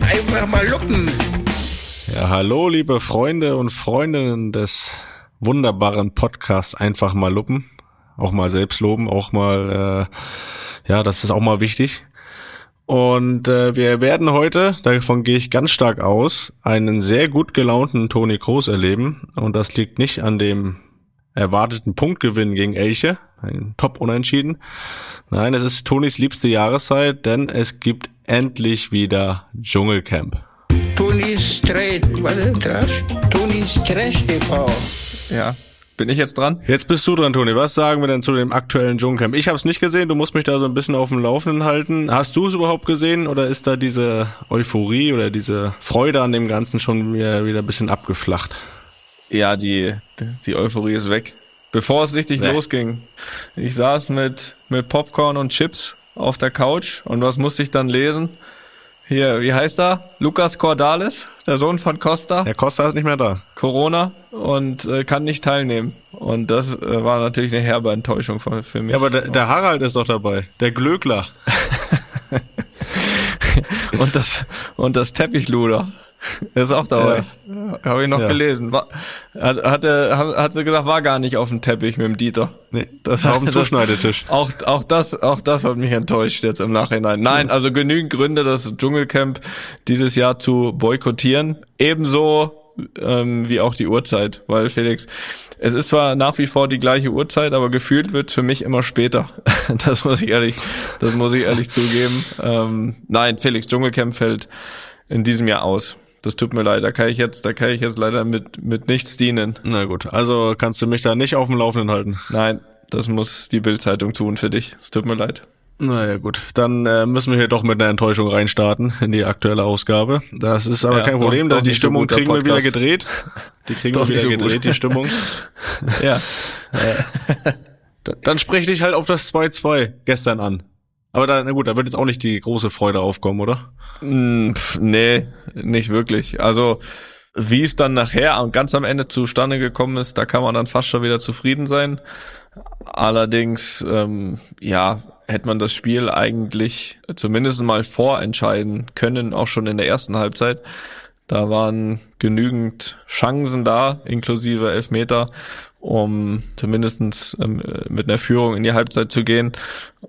Einfach mal luppen. Ja, hallo, liebe Freunde und Freundinnen des wunderbaren Podcasts Einfach mal luppen. Auch mal selbst loben, auch mal, äh, ja, das ist auch mal wichtig. Und äh, wir werden heute, davon gehe ich ganz stark aus, einen sehr gut gelaunten Toni Kroos erleben. Und das liegt nicht an dem erwarteten Punktgewinn gegen Elche, ein Top-Unentschieden. Nein, es ist Tonis liebste Jahreszeit, denn es gibt endlich wieder Dschungelcamp. Tonis Trade, was ist das? Tonis Trash TV. Ja. Bin ich jetzt dran? Jetzt bist du dran, Toni. Was sagen wir denn zu dem aktuellen Dschungelcamp? Ich habe es nicht gesehen, du musst mich da so ein bisschen auf dem Laufenden halten. Hast du es überhaupt gesehen oder ist da diese Euphorie oder diese Freude an dem Ganzen schon wieder, wieder ein bisschen abgeflacht? Ja, die, die Euphorie ist weg. Bevor es richtig Nee. losging. Ich saß mit, mit Popcorn und Chips auf der Couch und was musste ich dann lesen? Hier, wie heißt er? Lukas Cordalis, der Sohn von Costa. Herr Costa ist nicht mehr da. Corona und äh, kann nicht teilnehmen. Und das äh, war natürlich eine herbe Enttäuschung für, für mich. Ja, aber der, der Harald ist doch dabei. Der Glöckler. und das und das Teppichluder ist auch dabei. Habe ich noch Ja. gelesen. War, hat, hat, er, hat, hat sie gesagt, war gar nicht auf dem Teppich mit dem Dieter. Nee, das auf dem das- Zuschneidetisch. Auch, auch das, auch das hat mich enttäuscht jetzt im Nachhinein. Nein, also genügend Gründe, das Dschungelcamp dieses Jahr zu boykottieren. Ebenso ähm, wie auch die Uhrzeit, weil Felix, es ist zwar nach wie vor die gleiche Uhrzeit, aber gefühlt wird für mich immer später. Das muss ich ehrlich, das muss ich ehrlich zugeben. Ähm, nein, Felix, Dschungelcamp fällt in diesem Jahr aus. Das tut mir leid, da kann ich jetzt, da kann ich jetzt leider mit, mit nichts dienen. Na gut, also kannst du mich da nicht auf dem Laufenden halten. Nein, das muss die Bildzeitung tun für dich. Es tut mir leid. Naja gut, dann äh, müssen wir hier doch mit einer Enttäuschung reinstarten in die aktuelle Ausgabe. Das ist aber Ja, kein doch- Problem, doch da die so Stimmung guter kriegen wir wieder gedreht. Die kriegen Doch wir wieder so gut. gedreht, die Stimmung. Ja. Da- Dann sprech dich halt auf das 2-2 gestern an. Aber da, na gut, da wird jetzt auch nicht die große Freude aufkommen, oder? Mm, pf, nee, nicht wirklich. Also, wie es dann nachher ganz am Ende zustande gekommen ist, da kann man dann fast schon wieder zufrieden sein. Allerdings, ähm, ja, hätte man das Spiel eigentlich zumindest mal vorentscheiden können, auch schon in der ersten Halbzeit. Da waren genügend Chancen da, inklusive Elfmeter, um zumindestens ähm, mit einer Führung in die Halbzeit zu gehen.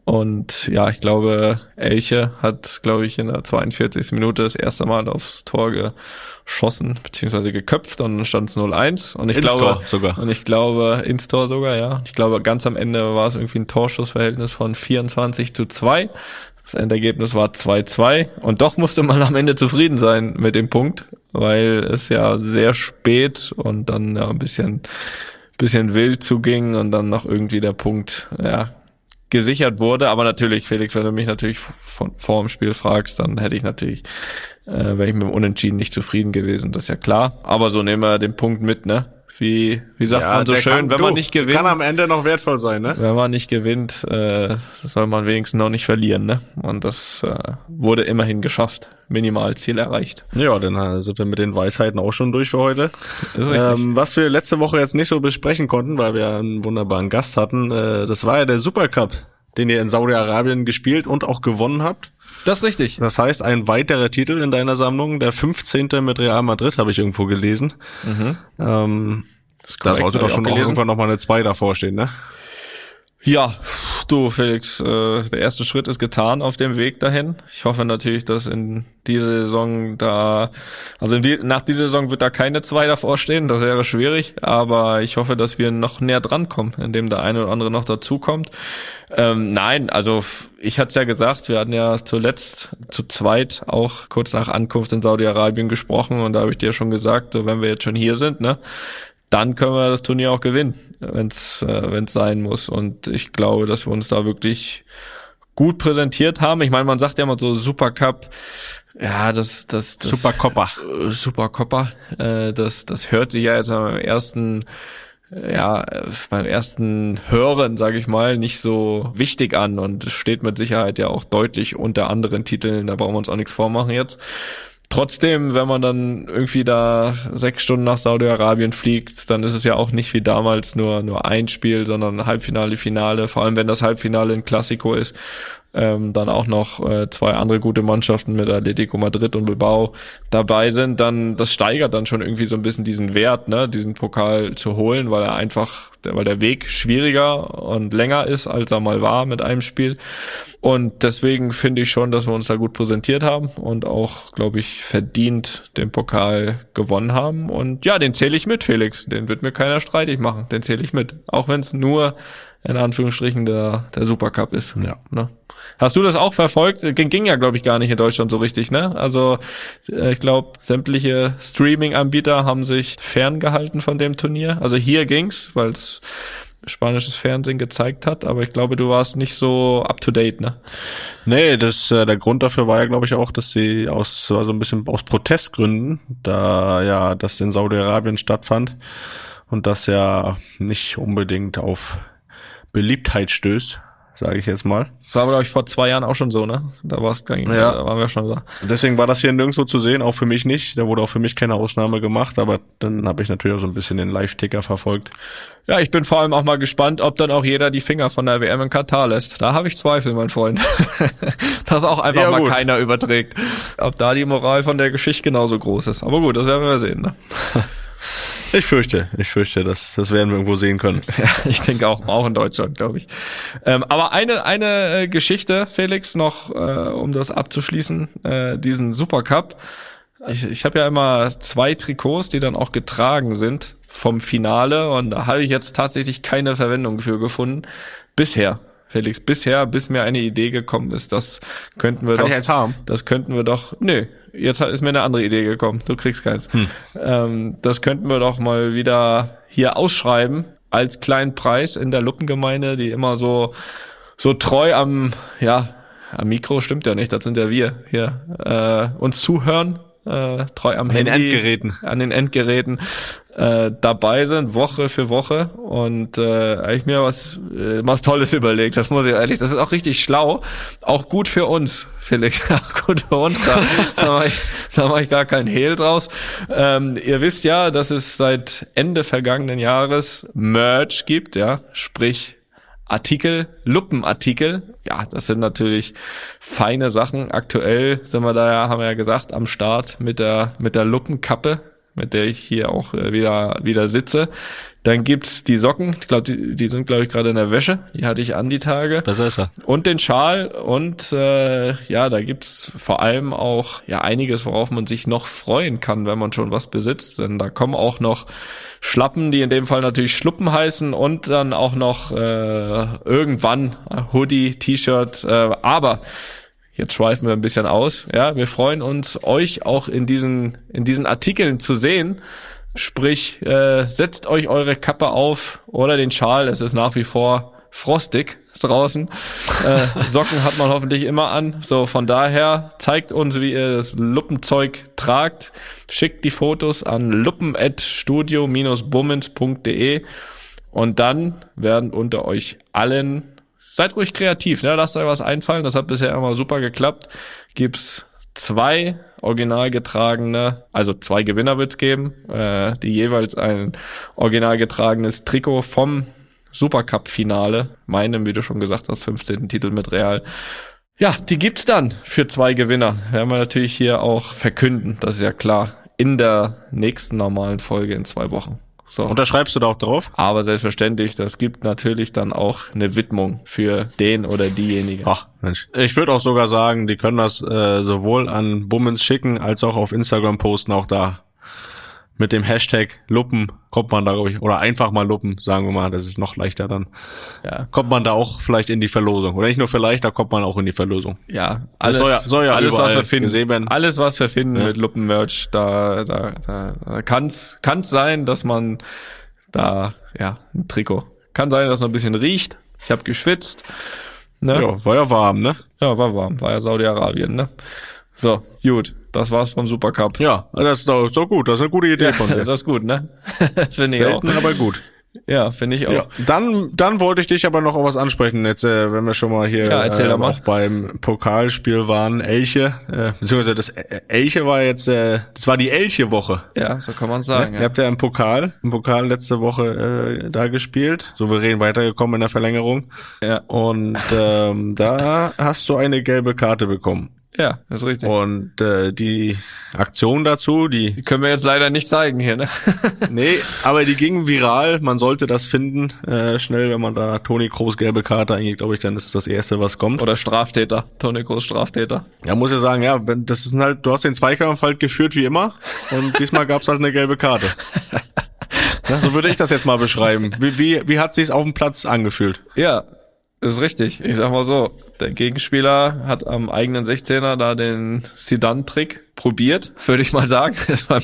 Und ja, ich glaube, Elche hat, glaube ich, in der 42. Minute das erste Mal aufs Tor geschossen, beziehungsweise geköpft und dann stand es 0-1. Und ich Ins glaube, Tor sogar. und ich glaube, ins Tor sogar, ja. Ich glaube, ganz am Ende war es irgendwie ein Torschussverhältnis von 24 zu 2. Das Endergebnis war 2-2. Und doch musste man am Ende zufrieden sein mit dem Punkt, weil es ja sehr spät und dann ja ein bisschen, bisschen wild zuging und dann noch irgendwie der Punkt, ja, gesichert wurde. Aber natürlich, Felix, wenn du mich natürlich von, vor dem Spiel fragst, dann hätte ich natürlich, äh, wäre ich mit dem Unentschieden nicht zufrieden gewesen, das ist ja klar. Aber so nehmen wir den Punkt mit, ne? Wie, wie sagt man so schön, kann, wenn du, man nicht gewinnt, Kann am Ende noch wertvoll sein, ne? wenn man nicht gewinnt, äh, soll man wenigstens noch nicht verlieren, ne? Und das äh, wurde immerhin geschafft. Minimalziel erreicht. Ja, dann äh, sind wir mit den Weisheiten auch schon durch für heute. Ähm, was wir letzte Woche jetzt nicht so besprechen konnten, weil wir einen wunderbaren Gast hatten, äh, das war ja der Supercup, den ihr in Saudi-Arabien gespielt und auch gewonnen habt. das ist richtig. Das heißt, ein weiterer Titel in deiner Sammlung, der 15. mit Real Madrid, habe ich irgendwo gelesen. Ähm, da korrekt, sollte doch schon auch irgendwann nochmal eine 2 davor stehen, ne? Ja, du Felix, äh, der erste Schritt ist getan auf dem Weg dahin. Ich hoffe natürlich, dass in dieser Saison da, also in die, nach dieser Saison wird da keine zwei davor stehen, das wäre schwierig, aber ich hoffe, dass wir noch näher drankommen, indem der eine oder andere noch dazukommt. Ähm, nein, also ich hatte es ja gesagt, wir hatten ja zuletzt zu zweit auch kurz nach Ankunft in Saudi-Arabien gesprochen und da habe ich dir schon gesagt, so wenn wir jetzt schon hier sind, ne, dann können wir das Turnier auch gewinnen, wenn es äh, wenn's sein muss. Und ich glaube, dass wir uns da wirklich gut präsentiert haben. Ich meine, man sagt ja immer so Supercup, ja, das, das, das Supercopper. äh, Supercopper, äh, das, das hört sich ja jetzt am ersten ja, beim ersten Hören, sage ich mal, nicht so wichtig an und steht mit Sicherheit ja auch deutlich unter anderen Titeln, da brauchen wir uns auch nichts vormachen jetzt. Trotzdem, wenn man dann irgendwie da sechs Stunden nach Saudi-Arabien fliegt, dann ist es ja auch nicht wie damals nur, nur ein Spiel, sondern Halbfinale, Finale, vor allem wenn das Halbfinale ein Klassiko ist ähm, dann auch noch äh, zwei andere gute Mannschaften mit Atletico Madrid und Bilbao dabei sind, dann das steigert dann schon irgendwie so ein bisschen diesen Wert, ne, diesen Pokal zu holen, weil er einfach, weil der Weg schwieriger und länger ist, als er mal war mit einem Spiel. Und deswegen finde ich schon, dass wir uns da gut präsentiert haben und auch, glaube ich, verdient den Pokal gewonnen haben. Und ja, den zähle ich mit, Felix. Den wird mir keiner streitig machen. Den zähle ich mit. Auch wenn es nur in Anführungsstrichen der, der Supercup ist. Ja. Ne? Hast du das auch verfolgt? Ging, ging ja, glaube ich, gar nicht in Deutschland so richtig, ne? Also äh, ich glaube, sämtliche Streaming-Anbieter haben sich ferngehalten von dem Turnier. Also hier ging's, weil es spanisches Fernsehen gezeigt hat, aber ich glaube, du warst nicht so up to date, ne? Nee, das äh, der Grund dafür war ja, glaube ich, auch, dass sie aus also ein bisschen aus Protestgründen, da ja das in Saudi-Arabien stattfand und das ja nicht unbedingt auf Beliebtheit stößt, sage ich jetzt mal. Das war, glaube ich, vor zwei Jahren auch schon so, ne? Da war es gar nicht, ja. da waren wir schon da. Deswegen war das hier nirgendwo zu sehen, auch für mich nicht. Da wurde auch für mich keine Ausnahme gemacht, aber dann habe ich natürlich auch so ein bisschen den Live-Ticker verfolgt. Ja, ich bin vor allem auch mal gespannt, ob dann auch jeder die Finger von der WM in Katar lässt. Da habe ich Zweifel, mein Freund. Dass auch einfach ja, mal keiner überträgt. Ob da die Moral von der Geschichte genauso groß ist. Aber gut, das werden wir sehen, ne? Ich fürchte, ich fürchte, das, das werden wir irgendwo sehen können. Ja, ich denke auch, auch in Deutschland, glaube ich. Ähm, aber eine, eine äh, Geschichte, Felix, noch, äh, um das abzuschließen, äh, diesen Supercup. Ich, ich habe ja immer zwei Trikots, die dann auch getragen sind vom Finale und da habe ich jetzt tatsächlich keine Verwendung für gefunden. Bisher. Felix, bisher, bis mir eine Idee gekommen ist, das könnten wir Kann doch. Ich eins haben? Das könnten wir doch. Nö, jetzt ist mir eine andere Idee gekommen. Du kriegst keins. Hm. Ähm, das könnten wir doch mal wieder hier ausschreiben als kleinen Preis in der Luppengemeinde, die immer so so treu am ja am Mikro stimmt ja nicht, das sind ja wir hier äh, uns zuhören äh, treu am an Handy, den Endgeräten. an den Endgeräten äh, dabei sind, Woche für Woche. Und äh, habe ich mir was, äh, was Tolles überlegt. Das muss ich ehrlich, das ist auch richtig schlau. Auch gut für uns, Felix. Auch gut für uns. Da, da mache ich, da mach ich gar keinen Hehl draus. Ähm, ihr wisst ja, dass es seit Ende vergangenen Jahres Merch gibt, ja, sprich Artikel, Luppenartikel. Ja, das sind natürlich feine Sachen. Aktuell sind wir da ja, haben wir ja gesagt, am Start mit der, mit der Luppenkappe, mit der ich hier auch äh, wieder, wieder sitze. Dann gibt's die Socken. Ich glaube, die, die sind, glaube ich, gerade in der Wäsche. Die hatte ich an die Tage. Das ist er. Und den Schal. Und äh, ja, da gibt's vor allem auch ja einiges, worauf man sich noch freuen kann, wenn man schon was besitzt. Denn da kommen auch noch Schlappen, die in dem Fall natürlich Schluppen heißen und dann auch noch äh, irgendwann Hoodie, T-Shirt. Äh, aber jetzt schweifen wir ein bisschen aus. Ja, wir freuen uns, euch auch in diesen in diesen Artikeln zu sehen. Sprich, äh, setzt euch eure Kappe auf oder den Schal. Es ist nach wie vor frostig draußen. Äh, Socken hat man hoffentlich immer an. So, von daher zeigt uns, wie ihr das Luppenzeug tragt. Schickt die Fotos an luppen.studio-bummens.de und dann werden unter euch allen, seid ruhig kreativ, ne? lasst euch was einfallen. Das hat bisher immer super geklappt. Gibt's zwei original getragene, also zwei Gewinner wird's geben, äh, die jeweils ein original getragenes Trikot vom Supercup-Finale, meinem, wie du schon gesagt hast, 15. Titel mit Real. Ja, die gibt's dann für zwei Gewinner. Werden wir natürlich hier auch verkünden, das ist ja klar, in der nächsten normalen Folge in zwei Wochen. So. Unterschreibst du da auch drauf? Aber selbstverständlich, das gibt natürlich dann auch eine Widmung für den oder diejenige. Ach, Mensch. Ich würde auch sogar sagen, die können das äh, sowohl an Bummens schicken, als auch auf Instagram posten, auch da mit dem Hashtag Luppen kommt man da, glaube ich, oder einfach mal Luppen, sagen wir mal, das ist noch leichter dann. Ja. Kommt man da auch vielleicht in die Verlosung. Oder nicht nur vielleicht, da kommt man auch in die Verlosung. Ja, alles, soll ja, soll ja alles was wir finden, gesehen werden. alles was wir finden ja. mit Luppen-Merch, da, da, da, da kann's, kann's sein, dass man da, ja, ein Trikot. Kann sein, dass es noch ein bisschen riecht. Ich habe geschwitzt. Ne? Ja, war ja warm, ne? Ja, war warm, war ja Saudi-Arabien, ne? So, gut. Das war's vom Supercup. Ja, das ist doch so gut. Das ist eine gute Idee ja, von dir. Das ist gut, ne? das finde ich Selten, auch. aber gut. Ja, finde ich auch. Ja, dann, dann wollte ich dich aber noch auf was ansprechen, jetzt, äh, wenn wir schon mal hier Ja, äh, mal. auch beim Pokalspiel waren, Elche, äh, beziehungsweise das äh, Elche war jetzt, äh, das war die Elche-Woche. Ja, so kann man sagen. Ihr Ja. habt ja im Pokal, im Pokal letzte Woche äh, da gespielt, souverän weitergekommen in der Verlängerung. Ja. Und ähm, da hast du eine gelbe Karte bekommen. Ja, ist richtig. Und äh, die Aktion dazu, die Die können wir jetzt leider nicht zeigen hier, ne? Nee, aber die ging viral. Man sollte das finden, äh, schnell, wenn man da Toni Kroos gelbe Karte eingeht, glaube ich, dann ist es das erste, was kommt. Oder Straftäter. Toni Groß Straftäter. Ja, muss ja sagen, ja, wenn, das ist halt, du hast den Zweikampf halt geführt wie immer und diesmal gab's halt eine gelbe Karte. Ja, so würde ich das jetzt mal beschreiben. Wie, wie, wie hat sich's auf dem Platz angefühlt? Ja, ist richtig. Ich sag mal so, der Gegenspieler hat am eigenen 16er da den Sidan-Trick probiert, würde ich mal sagen. Ist beim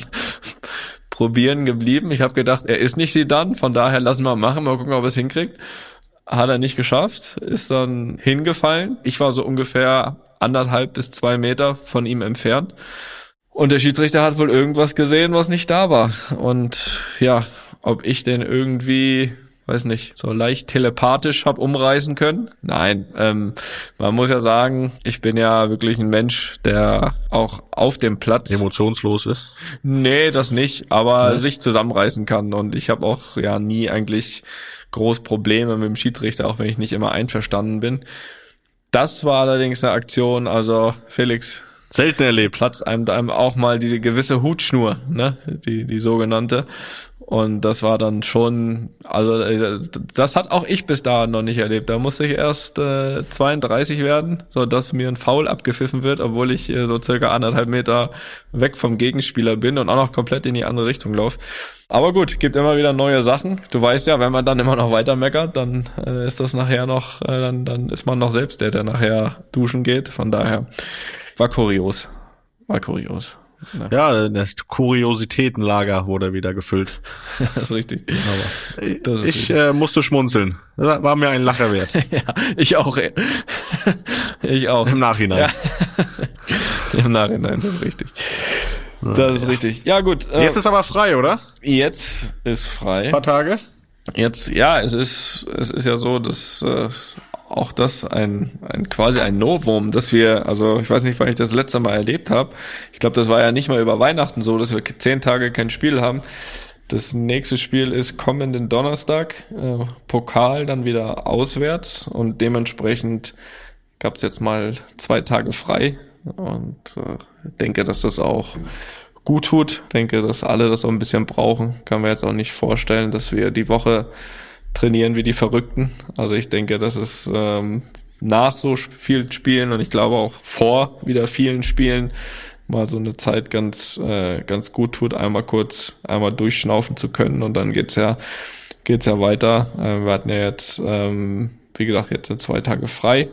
Probieren geblieben. Ich habe gedacht, er ist nicht Sidan, von daher lassen wir machen, mal gucken, ob er es hinkriegt. Hat er nicht geschafft, ist dann hingefallen. Ich war so ungefähr anderthalb bis zwei Meter von ihm entfernt. Und der Schiedsrichter hat wohl irgendwas gesehen, was nicht da war. Und ja, ob ich den irgendwie, weiß nicht, so leicht telepathisch hab umreißen können? Nein, ähm, man muss ja sagen, ich bin ja wirklich ein Mensch, der auch auf dem Platz Emotionslos ist. Nee, das nicht, aber sich zusammenreißen kann. Und ich habe auch ja nie eigentlich groß Probleme mit dem Schiedsrichter, auch wenn ich nicht immer einverstanden bin. Das war allerdings eine Aktion, also Felix, Selten erlebt. platzt einem, einem auch mal diese gewisse Hutschnur, ne, die, die sogenannte. Und das war dann schon, also äh, das hat auch ich bis dahin noch nicht erlebt. Da musste ich erst äh, 32 werden, so dass mir ein Foul abgepfiffen wird, obwohl ich äh, so circa anderthalb Meter weg vom Gegenspieler bin und auch noch komplett in die andere Richtung laufe. Aber gut, gibt immer wieder neue Sachen. Du weißt ja, wenn man dann immer noch weiter meckert, dann äh, ist das nachher noch, äh, dann, dann ist man noch selbst der, der nachher duschen geht. Von daher war kurios. War kurios. Ja, Ja, das Kuriositätenlager wurde wieder gefüllt. das ist richtig. Das ist Ich äh, musste schmunzeln. Das war mir ein Lacher wert. Ja, ich auch. Ich auch. Im Nachhinein. Ja. Im Nachhinein, das ist richtig. Das ist richtig. Ja, gut. Äh, Jetzt ist aber frei, oder? jetzt ist frei. Ein paar Tage. Jetzt, ja, es ist, es ist ja so, dass äh, auch das ein, ein quasi ein Novum, dass wir, also ich weiß nicht, wann ich das letzte Mal erlebt habe. Ich glaube, das war ja nicht mal über Weihnachten so, dass wir zehn Tage kein Spiel haben. Das nächste Spiel ist kommenden Donnerstag, äh, Pokal dann wieder auswärts und dementsprechend gab es jetzt mal zwei Tage frei und äh, denke, dass das auch gut tut. Denke, dass alle das auch ein bisschen brauchen. Kann mir jetzt auch nicht vorstellen, dass wir die Woche trainieren wie die Verrückten. Also ich denke, dass es ähm, nach so vielen Spielen und ich glaube auch vor wieder vielen Spielen mal so eine Zeit ganz äh, ganz gut tut, einmal kurz einmal durchschnaufen zu können und dann geht's ja geht's ja weiter. Äh, wir hatten ja jetzt ähm, wie gesagt jetzt sind zwei Tage frei.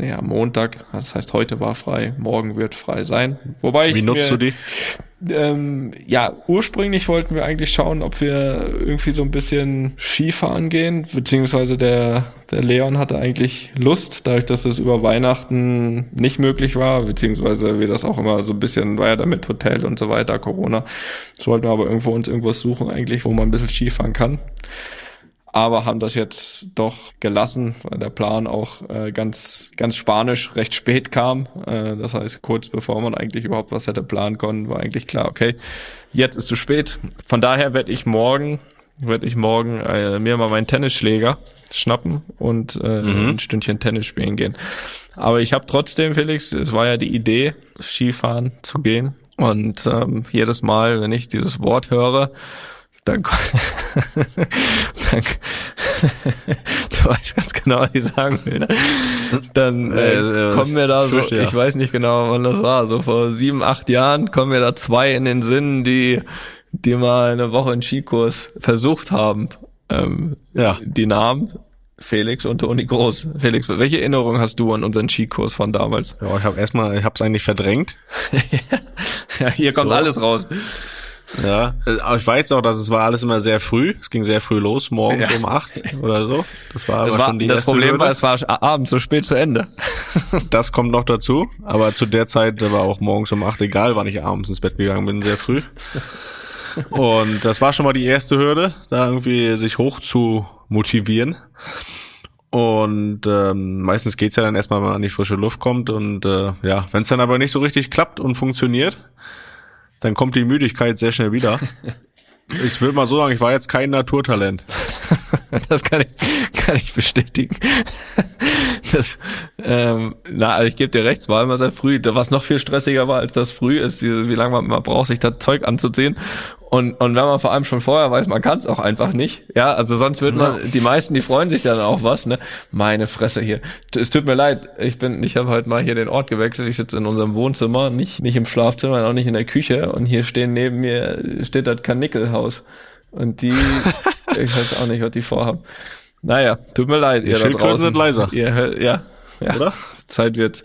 Ja, Montag, das heißt heute war frei, morgen wird frei sein. Wobei ich Wie nutzt mir, du die? ähm, ja, ursprünglich wollten wir eigentlich schauen, ob wir irgendwie so ein bisschen Skifahren gehen, beziehungsweise der, der Leon hatte eigentlich Lust, dadurch, dass es über Weihnachten nicht möglich war, beziehungsweise wir das auch immer so ein bisschen, war ja damit Hotel und so weiter, Corona. So wollten wir aber irgendwo uns irgendwas suchen eigentlich, wo man ein bisschen Skifahren kann aber haben das jetzt doch gelassen, weil der Plan auch äh, ganz ganz spanisch recht spät kam. Äh, das heißt, kurz bevor man eigentlich überhaupt was hätte planen können, war eigentlich klar, okay, jetzt ist zu spät. Von daher werde ich morgen werde ich morgen äh, mir mal meinen Tennisschläger schnappen und äh, ein Stündchen Tennis spielen gehen. Aber ich habe trotzdem, Felix, es war ja die Idee, Skifahren zu gehen. Und ähm, jedes Mal, wenn ich dieses Wort höre, dann, dann du weißt ganz genau, was ich sagen will, ne? Dann äh, Äh, äh, kommen mir da so, ja. ich weiß nicht genau, wann das war, so vor sieben, acht Jahren kommen mir da zwei in den Sinn, die, die mal eine Woche einen Skikurs versucht haben. Ähm, Ja. Die Namen Felix und Toni Groß. Felix, welche Erinnerung hast du an unseren Skikurs von damals? Ja, ich habe erstmal, ich habe es eigentlich verdrängt. Ja, hier kommt So. alles raus. Ja, äh, aber ich weiß auch, dass es war alles immer sehr früh. Es ging sehr früh los, morgens Ja. um acht oder so. Das war, aber war, schon die das Problem Hürde. war, es war abends so spät zu Ende. Das kommt noch dazu. Aber zu der Zeit war auch morgens um acht, egal wann ich abends ins Bett gegangen bin, sehr früh. Und das war schon mal die erste Hürde, da irgendwie sich hoch zu motivieren. Und ähm, meistens geht's ja dann erstmal, wenn man an die frische Luft kommt. Und äh, ja, wenn es dann aber nicht so richtig klappt und funktioniert, dann kommt die Müdigkeit sehr schnell wieder. Ich will mal so sagen, ich war jetzt kein Naturtalent. das kann ich, kann ich bestätigen. Das, ähm, na, also ich gebe dir recht, es war immer sehr früh. Was noch viel stressiger war als das früh, ist, wie lange man immer braucht, sich das Zeug anzuziehen. Und, und wenn man vor allem schon vorher weiß, man kann es auch einfach nicht. Ja, also sonst wird man, die meisten, die freuen sich dann auch was, ne? Meine Fresse hier. Es tut mir leid, ich bin, ich habe heute mal hier den Ort gewechselt. Ich sitze in unserem Wohnzimmer, nicht, nicht im Schlafzimmer, auch nicht in der Küche. Und hier stehen neben mir, steht das Kanickelhaus. Und die, ich weiß auch nicht, was die vorhaben. Naja, tut mir leid, ihr da draußen. sind leiser. Ihr, ja, ja. Oder? Zeit wird.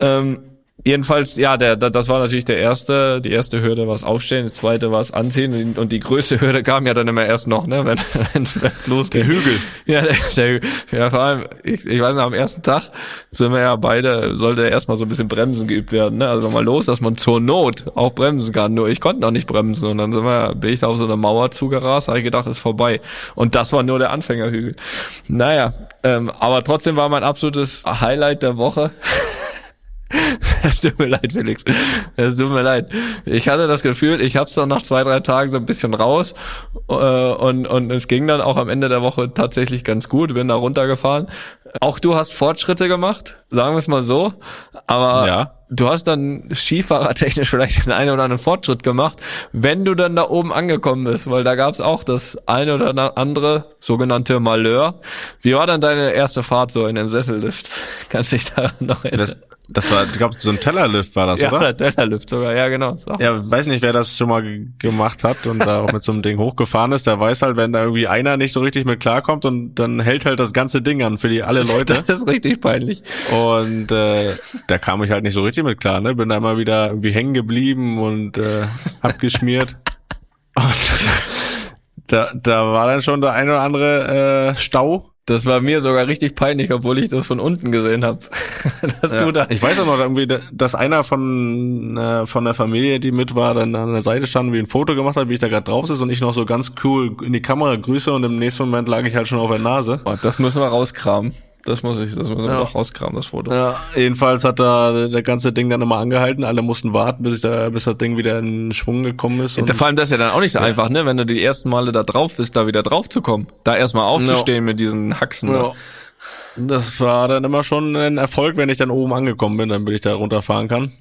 Ähm, jedenfalls, ja, der, der, das war natürlich der erste, die erste Hürde war es aufstehen, die zweite war es anziehen und die größte Hürde kam ja dann immer erst noch, ne, wenn wenn's losgeht. Der Hügel. Ja, der, der, ja, vor allem, ich, ich weiß noch, am ersten Tag sind wir ja beide, sollte erstmal so ein bisschen Bremsen geübt werden, ne? Also mal los, dass man zur Not auch bremsen kann. Nur ich konnte noch nicht bremsen und dann sind wir, bin ich da auf so eine Mauer zugerast, habe ich gedacht, ist vorbei. Und das war nur der Anfängerhügel. Naja, ähm, aber trotzdem war mein absolutes Highlight der Woche. Es tut mir leid, Felix. Es tut mir leid. Ich hatte das Gefühl, ich hab's dann nach zwei, drei Tagen so ein bisschen raus äh, und, und es ging dann auch am Ende der Woche tatsächlich ganz gut, bin da runtergefahren. Auch du hast Fortschritte gemacht, sagen wir es mal so. Aber Ja. du hast dann skifahrertechnisch vielleicht den einen oder anderen Fortschritt gemacht, wenn du dann da oben angekommen bist, weil da gab's auch das eine oder andere sogenannte Malheur. Wie war dann deine erste Fahrt so in dem Sessellift? Kannst dich daran noch erinnern? Das, das war, ich glaube, so ein Tellerlift war das, ja, oder? der Tellerlift sogar, ja genau. Sag. Ja, weiß nicht, wer das schon mal ge- gemacht hat und da auch mit so einem Ding hochgefahren ist, der weiß halt, wenn da irgendwie einer nicht so richtig mit klarkommt und dann hält halt das ganze Ding an für die alle Leute. Das ist richtig peinlich. Und äh, da kam ich halt nicht so richtig mit klar, ne? Bin da immer wieder irgendwie hängen geblieben und äh, abgeschmiert. Und da, da war dann schon der ein oder andere äh, Stau. Das war mir sogar richtig peinlich, obwohl ich das von unten gesehen habe. Dass du da. Ich weiß auch noch irgendwie, dass einer von äh, von der Familie, die mit war, dann an der Seite stand, wie ein Foto gemacht hat, wie ich da gerade drauf sitze und ich noch so ganz cool in die Kamera grüße und im nächsten Moment lag ich halt schon auf der Nase. Oh, das müssen wir rauskramen. Das muss ich, das müssen wir Ja. noch rauskramen, das Foto. Ja, jedenfalls hat da der ganze Ding dann immer angehalten. Alle mussten warten, bis ich da, bis das Ding wieder in Schwung gekommen ist. Und Vor allem das ist ja dann auch nicht so einfach, ne? Wenn du die ersten Male da drauf bist, da wieder drauf zu kommen. Da erstmal aufzustehen mit diesen Haxen. ja, Da. das war dann immer schon ein Erfolg, wenn ich dann oben angekommen bin, damit ich da runterfahren kann.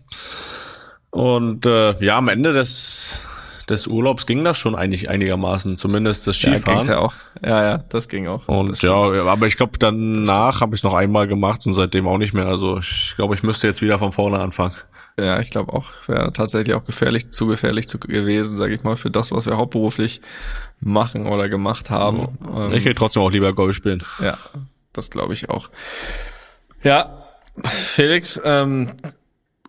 Und äh, ja, am Ende des des Urlaubs ging das schon eigentlich einigermaßen, zumindest das Ja, Skifahren. ging's ja auch. Ja, ja, das ging auch. Und ja, aber ich glaube, danach habe ich noch einmal gemacht und seitdem auch nicht mehr. Also ich glaube, ich müsste jetzt wieder von vorne anfangen. Ja, ich glaube auch, wäre tatsächlich auch gefährlich, zu gefährlich zu gewesen, sage ich mal, für das, was wir hauptberuflich machen oder gemacht haben. Ähm, Ich gehe trotzdem auch lieber Golf spielen. Ja, das glaube ich auch. Ja, Felix, ähm,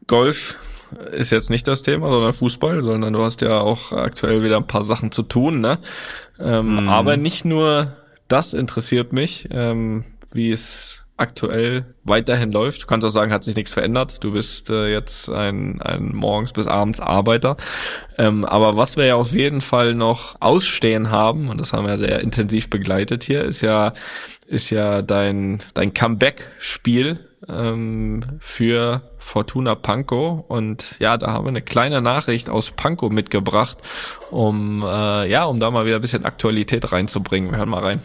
Golf ist jetzt nicht das Thema, sondern Fußball, sondern du hast ja auch aktuell wieder ein paar Sachen zu tun, ne? Ähm, Aber nicht nur das interessiert mich, ähm, wie es aktuell weiterhin läuft. Du kannst auch sagen, hat sich nichts verändert. Du bist äh, jetzt ein, ein morgens bis abends Arbeiter. Ähm, aber was wir ja auf jeden Fall noch ausstehen haben, und das haben wir sehr intensiv begleitet hier, ist ja, ist ja dein, dein Comeback-Spiel ähm, für Fortuna Pankow. Und ja, da haben wir eine kleine Nachricht aus Pankow mitgebracht, um äh, ja, um da mal wieder ein bisschen Aktualität reinzubringen. Wir hören mal rein.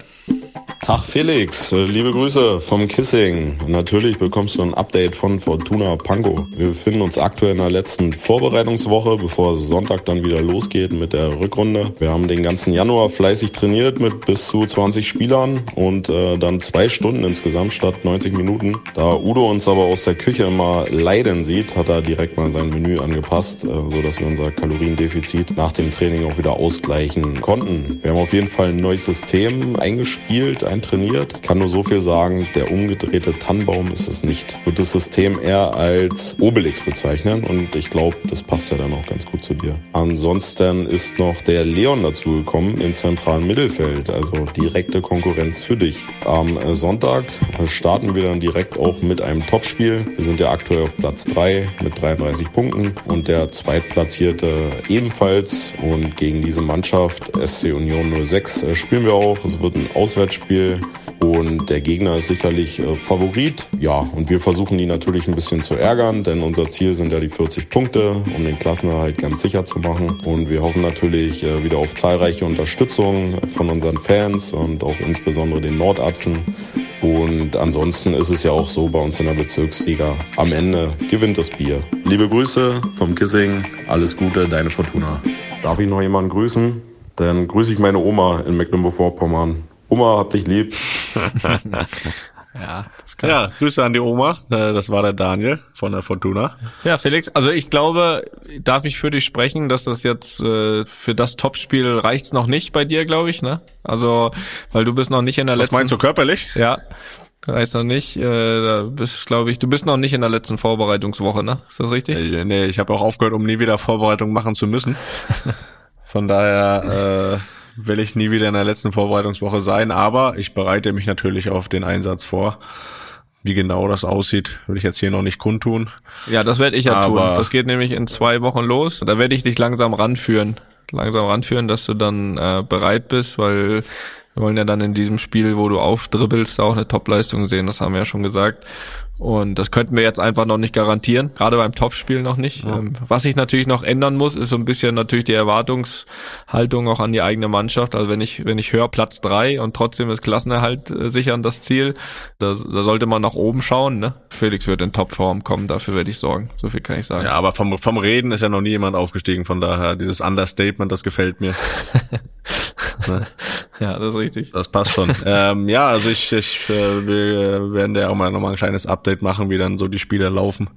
Tag Felix, liebe Grüße vom Kissing. Natürlich bekommst du ein Update von Fortuna Pankow. Wir befinden uns aktuell in der letzten Vorbereitungswoche, bevor Sonntag dann wieder losgeht mit der Rückrunde. Wir haben den ganzen Januar fleißig trainiert mit bis zu 20 Spielern und äh, dann zwei Stunden insgesamt statt 90 Minuten. Da Udo uns aber aus der Küche immer leiden sieht, hat er direkt mal sein Menü angepasst, äh, so dass wir unser Kaloriendefizit nach dem Training auch wieder ausgleichen konnten. Wir haben auf jeden Fall ein neues System eingespielt, eintrainiert. Ich kann nur so viel sagen, der umgedrehte Tannenbaum ist es nicht. Ich würde das System eher als Obelix bezeichnen und ich glaube, das passt ja dann auch ganz gut zu dir. Ansonsten ist noch der Leon dazugekommen im zentralen Mittelfeld, also direkte Konkurrenz für dich. Am äh, Sonntag starten wir dann direkt auch mit einem Topspiel. Wir sind ja aktuell auf Platz 3 mit 33 Punkten und der Zweitplatzierte ebenfalls. Und gegen diese Mannschaft, SC Union 06, äh, spielen wir auch. Es wird ein Auswärtsspiel. Und der Gegner ist sicherlich äh, Favorit. Ja, und wir versuchen ihn natürlich ein bisschen zu ärgern, denn unser Ziel sind ja die 40 Punkte, um den Klassenerhalt ganz sicher zu machen. Und wir hoffen natürlich äh, wieder auf zahlreiche Unterstützung von unseren Fans und auch insbesondere den Nordatzen. Und ansonsten ist es ja auch so bei uns in der Bezirksliga. Am Ende gewinnt das Bier. Liebe Grüße vom Kissing. Alles Gute, deine Fortuna. Darf ich noch jemanden grüßen? Dann grüße ich meine Oma in Mecklenburg-Vorpommern. Oma, hab dich lieb. Ja, das kann. Ja, Grüße an die Oma. Äh, Das war der Daniel von der Fortuna. Ja, Felix, also ich glaube, darf ich für dich sprechen, dass das jetzt äh, für das Topspiel reicht's noch nicht bei dir, glaube ich, ne? Also, weil du bist noch nicht in der Was letzten meinst du körperlich? Ja. Reicht's noch nicht. Äh, da bist, glaube ich, du bist noch nicht in der letzten Vorbereitungswoche, ne? Ist das richtig? Äh, Nee, ich habe auch aufgehört, um nie wieder Vorbereitung machen zu müssen. Von daher äh, will ich nie wieder in der letzten Vorbereitungswoche sein, aber ich bereite mich natürlich auf den Einsatz vor. Wie genau das aussieht, will ich jetzt hier noch nicht kundtun. Ja, das werde ich ja tun. Aber- Das geht nämlich in zwei Wochen los. Da werde ich dich langsam ranführen. Langsam ranführen, dass du dann äh, bereit bist, weil wir wollen ja dann in diesem Spiel, wo du aufdribbelst, auch eine Topleistung sehen. Das haben wir ja schon gesagt. Und das könnten wir jetzt einfach noch nicht garantieren, gerade beim Topspiel noch nicht. Ähm, was sich natürlich noch ändern muss, ist so ein bisschen natürlich die Erwartungshaltung auch an die eigene Mannschaft. Also wenn ich, wenn ich höre Platz drei und trotzdem ist Klassenerhalt äh, sichern das Ziel, da, da sollte man nach oben schauen. Ne? Felix wird in Topform kommen, dafür werde ich sorgen. So viel kann ich sagen. Ja, aber vom, vom Reden ist ja noch nie jemand aufgestiegen, von daher dieses Understatement, das gefällt mir. Ja, das ist richtig. Das passt schon. ähm, ja, also ich, ich äh, wir werden ja auch mal nochmal ein kleines Update machen, wie dann so die Spiele laufen.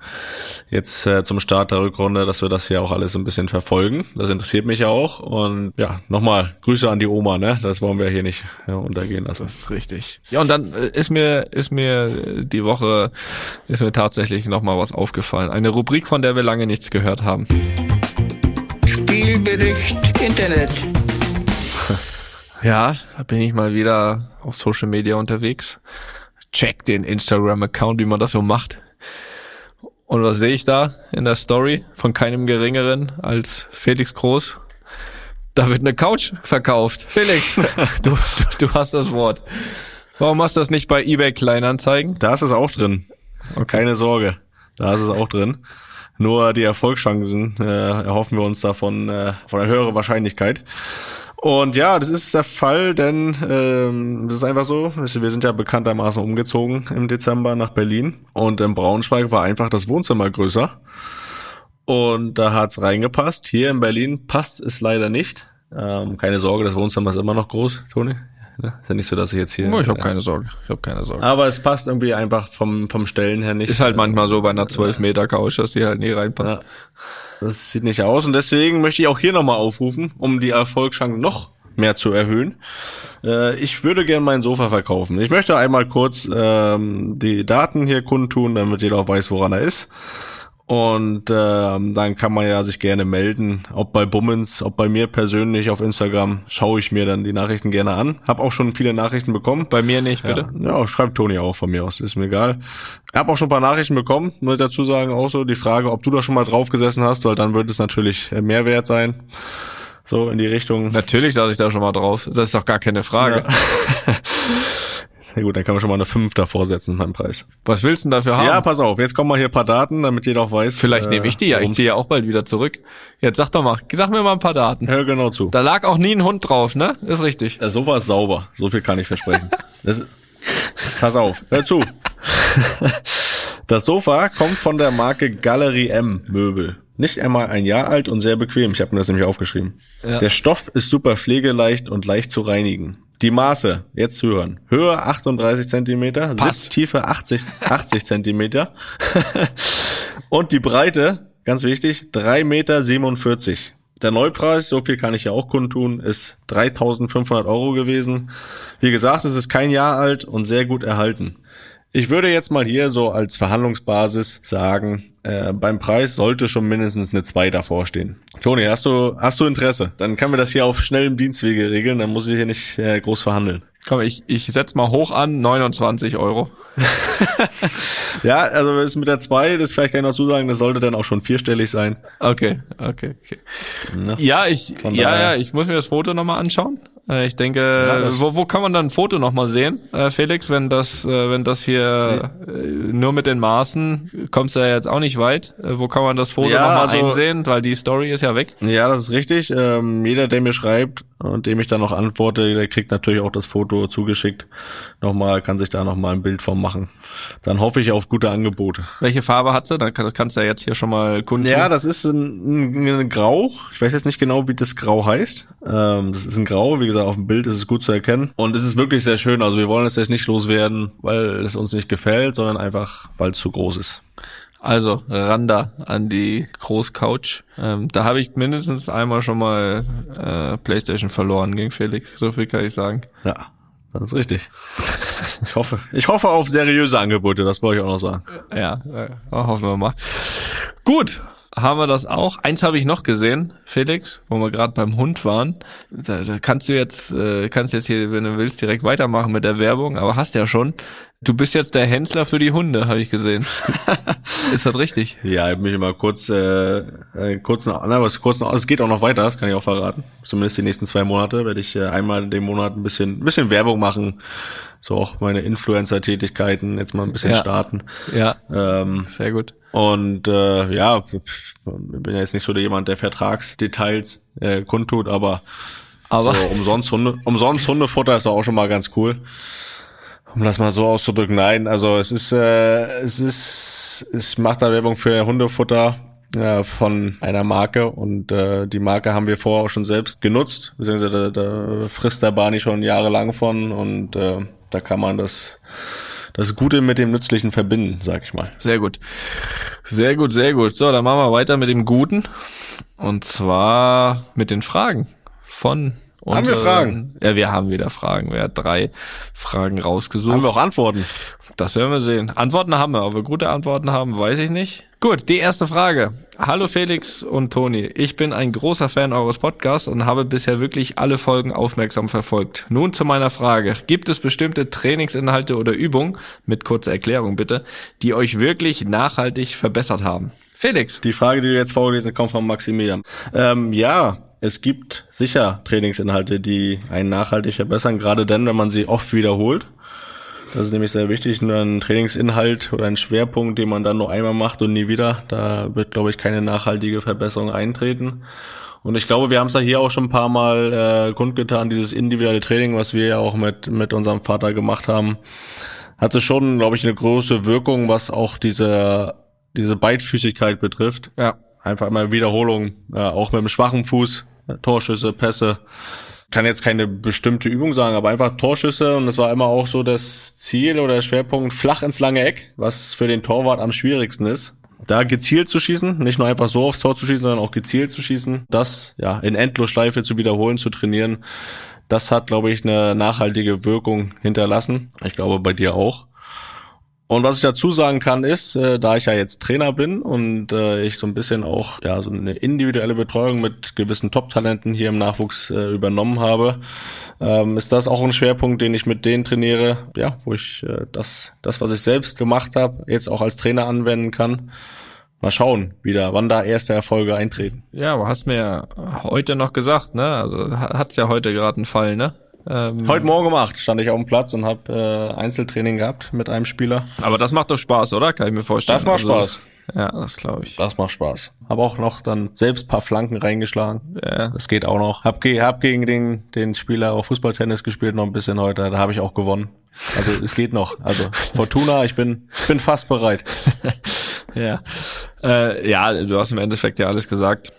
Jetzt äh, zum Start der Rückrunde, dass wir das hier auch alles ein bisschen verfolgen. Das interessiert mich ja auch. Und ja, nochmal Grüße an die Oma, ne? Das wollen wir hier nicht ja, untergehen lassen. Das ist richtig. Ja, und dann äh, ist mir, ist mir äh, die Woche, ist mir tatsächlich nochmal was aufgefallen. Eine Rubrik, von der wir lange nichts gehört haben. Spielbericht Internet. Ja, da bin ich mal wieder auf Social Media unterwegs. Check den Instagram-Account, wie man das so macht. Und was sehe ich da in der Story von keinem geringeren als Felix Groß? Da wird eine Couch verkauft. Felix, du, du, du hast das Wort. Warum machst du das nicht bei eBay Kleinanzeigen? Da ist es auch drin. Keine Sorge. Da ist es auch drin. Nur die Erfolgschancen äh, erhoffen wir uns davon äh, von einer höheren Wahrscheinlichkeit. Und ja, das ist der Fall, denn ähm, das ist einfach so. Wir sind ja bekanntermaßen umgezogen im Dezember nach Berlin und in Braunschweig war einfach das Wohnzimmer größer. Und da hat's reingepasst. Hier in Berlin passt es leider nicht. Ähm, keine Sorge, das Wohnzimmer ist immer noch groß, Toni. Ja, Ist ja nicht so, dass ich jetzt hier. Oh, ich habe keine Sorge. Ich habe keine Sorge. Aber es passt irgendwie einfach vom, vom Stellen her nicht. Ist halt manchmal so bei einer 12 Meter Couch, dass die halt nie reinpasst. Ja. Das sieht nicht aus und deswegen möchte ich auch hier nochmal aufrufen, um die Erfolgschancen noch mehr zu erhöhen. Äh, ich würde gerne mein Sofa verkaufen. Ich möchte einmal kurz ähm, die Daten hier kundtun, damit jeder auch weiß, woran er ist. Und ähm, dann kann man ja sich gerne melden, ob bei Bummens, ob bei mir persönlich auf Instagram, schaue ich mir dann die Nachrichten gerne an. Hab auch schon viele Nachrichten bekommen. Bei mir nicht, bitte. Ja, ja schreibt Toni auch von mir aus, ist mir egal. Habe auch schon ein paar Nachrichten bekommen, muss ich dazu sagen, auch so die Frage, ob du da schon mal drauf gesessen hast, weil dann wird es natürlich äh, mehr wert sein. So in die Richtung. Natürlich saß ich da schon mal drauf. Das ist doch gar keine Frage. Sehr gut, dann kann man schon mal eine 5 davor setzen beim Preis. Was willst du denn dafür haben? Ja, pass auf, jetzt kommen mal hier ein paar Daten, damit jeder auch weiß. Vielleicht äh, nehme ich die ja. Ich ziehe ja auch bald wieder zurück. Jetzt sag doch mal, sag mir mal ein paar Daten. Hör genau zu. Da lag auch nie ein Hund drauf, ne? Ist richtig. Das Sofa ist sauber, so viel kann ich versprechen. Das, pass auf, hör zu. Das Sofa kommt von der Marke Galerie M Möbel. Nicht einmal ein Jahr alt und sehr bequem. Ich habe mir das nämlich aufgeschrieben. Ja. Der Stoff ist super pflegeleicht und leicht zu reinigen. Die Maße, jetzt hören. Höhe 38 Zentimeter, Pass. Sitztiefe 80, 80 Zentimeter und die Breite, ganz wichtig, 3,47 Meter. Der Neupreis, so viel kann ich ja auch kundtun, ist 3.500 Euro gewesen. Wie gesagt, es ist kein Jahr alt und sehr gut erhalten. Ich würde jetzt mal hier so als Verhandlungsbasis sagen, äh, beim Preis sollte schon mindestens eine 2 davor stehen. Toni, hast du, hast du Interesse? Dann können wir das hier auf schnellem Dienstwege regeln, dann muss ich hier nicht äh, groß verhandeln. Komm, ich, ich setz mal hoch an, 29 Euro. Ja, also das mit der 2, das vielleicht kann ich noch zusagen, das sollte dann auch schon vierstellig sein. Okay, okay, okay. Ne? Ja, ich, ja, ja, ich muss mir das Foto nochmal anschauen. Äh, Ich denke, das- wo, wo kann man dann ein Foto nochmal sehen, äh, Felix, wenn das, äh, wenn das hier äh, nur mit den Maßen, kommst du ja jetzt auch nicht weit. Wo kann man das Foto Ja, nochmal also- einsehen? Weil die Story ist ja weg. Ja, das ist richtig. Ähm, jeder, der mir schreibt und dem ich dann noch antworte, der kriegt natürlich auch das Foto zugeschickt. Nochmal, kann sich da nochmal ein Bild von machen. Dann hoffe ich auf gute Angebote. Welche Farbe hat sie? Dann kann, das kannst du ja jetzt hier schon mal kundtun. Ja, das ist ein, ein, ein Grau. Ich weiß jetzt nicht genau, wie das Grau heißt. Ähm, das ist ein Grau. Wie gesagt, auf dem Bild ist es gut zu erkennen. Und es ist wirklich sehr schön. Also wir wollen es jetzt nicht loswerden, weil es uns nicht gefällt, sondern einfach, weil es zu groß ist. Also, Randa an die Großcouch. Ähm, da habe ich mindestens einmal schon mal äh, Playstation verloren gegen Felix. So viel kann ich sagen. Ja, das ist richtig. Ich hoffe, ich hoffe auf seriöse Angebote. Das wollte ich auch noch sagen. Ja, äh, hoffen wir mal. Gut, haben wir das auch. Eins habe ich noch gesehen, Felix, wo wir gerade beim Hund waren. Da, da kannst du jetzt, äh, kannst jetzt hier, wenn du willst, direkt weitermachen mit der Werbung, aber hast ja schon. Du bist jetzt der Händler für die Hunde, habe ich gesehen. Ist das richtig? Ja, ich mich immer kurz, äh, äh, kurz noch, na, was kurz noch, es geht auch noch weiter, das kann ich auch verraten. Zumindest die nächsten zwei Monate werde ich äh, einmal in dem Monat ein bisschen, ein bisschen Werbung machen. So auch meine Influencer-Tätigkeiten jetzt mal ein bisschen Ja. starten. Ja, Ähm, sehr gut. und äh, ja, ich bin ja jetzt nicht so der jemand, der Vertragsdetails äh, kundtut, aber Aber so umsonst Hunde, umsonst Hundefutter ist auch schon mal ganz cool. Um das mal so auszudrücken, nein, also es ist, äh, es ist, es macht da Werbung für Hundefutter äh, von einer Marke und äh, die Marke haben wir vorher auch schon selbst genutzt, beziehungsweise da, da frisst der Barney schon jahrelang von und äh, da kann man das, das Gute mit dem Nützlichen verbinden, sag ich mal. Sehr gut. Sehr gut, sehr gut. So, dann machen wir weiter mit dem Guten. Und zwar mit den Fragen von Haben wir unseren- Fragen? Ja, wir haben wieder Fragen. Wir haben drei Fragen rausgesucht. Haben wir auch Antworten? Das werden wir sehen. Antworten haben wir, ob wir gute Antworten haben, weiß ich nicht. Gut, die erste Frage. Hallo Felix und Toni. Ich bin ein großer Fan eures Podcasts und habe bisher wirklich alle Folgen aufmerksam verfolgt. Nun zu meiner Frage. Gibt es bestimmte Trainingsinhalte oder Übungen, mit kurzer Erklärung bitte, die euch wirklich nachhaltig verbessert haben? Felix. Die Frage, die du jetzt vorgelesen hast, kommt von Maximilian. Ähm, ja, es gibt sicher Trainingsinhalte, die einen nachhaltig verbessern, gerade dann, wenn man sie oft wiederholt. Das ist nämlich sehr wichtig. Nur ein Trainingsinhalt oder ein Schwerpunkt, den man dann nur einmal macht und nie wieder, da wird, glaube ich, keine nachhaltige Verbesserung eintreten. Und ich glaube, wir haben es ja hier auch schon ein paar Mal äh, kundgetan, dieses individuelle Training, was wir ja auch mit, mit unserem Vater gemacht haben, hatte schon, glaube ich, eine große Wirkung, was auch diese, diese Beidfüßigkeit betrifft. Ja. Einfach immer Wiederholung, äh, auch mit dem schwachen Fuß, Torschüsse, Pässe. Kann jetzt keine bestimmte Übung sagen, aber einfach Torschüsse und es war immer auch so das Ziel oder der Schwerpunkt flach ins lange Eck, was für den Torwart am schwierigsten ist. Da gezielt zu schießen, nicht nur einfach so aufs Tor zu schießen, sondern auch gezielt zu schießen, das ja in Endlosschleife zu wiederholen, zu trainieren, das hat, glaube ich, eine nachhaltige Wirkung hinterlassen. Ich glaube bei dir auch. Und was ich dazu sagen kann, ist, äh, da ich ja jetzt Trainer bin und äh, ich so ein bisschen auch ja so eine individuelle Betreuung mit gewissen Top-Talenten hier im Nachwuchs äh, übernommen habe, ähm, ist das auch ein Schwerpunkt, den ich mit denen trainiere, ja, wo ich äh, das, das, was ich selbst gemacht habe, jetzt auch als Trainer anwenden kann. Mal schauen, wieder, wann da erste Erfolge eintreten. Ja, aber hast mir ja heute noch gesagt, ne? Also ha- hat's ja heute gerade einen Fall, ne? Ähm, Heute Morgen um acht stand ich auf dem Platz und habe äh, Einzeltraining gehabt mit einem Spieler. aber das macht doch Spaß, oder? Kann ich mir vorstellen. Das macht Also, Spaß. Ja, das glaube ich. Das macht Spaß. Habe auch noch dann selbst paar Flanken reingeschlagen. Ja. Das geht auch noch. Hab, ge hab gegen den, den Spieler auch Fußballtennis gespielt noch ein bisschen heute. Da habe ich auch gewonnen. Also es geht noch. Also Fortuna, ich bin, ich bin fast bereit. Ja. Äh, ja, du hast im Endeffekt ja alles gesagt.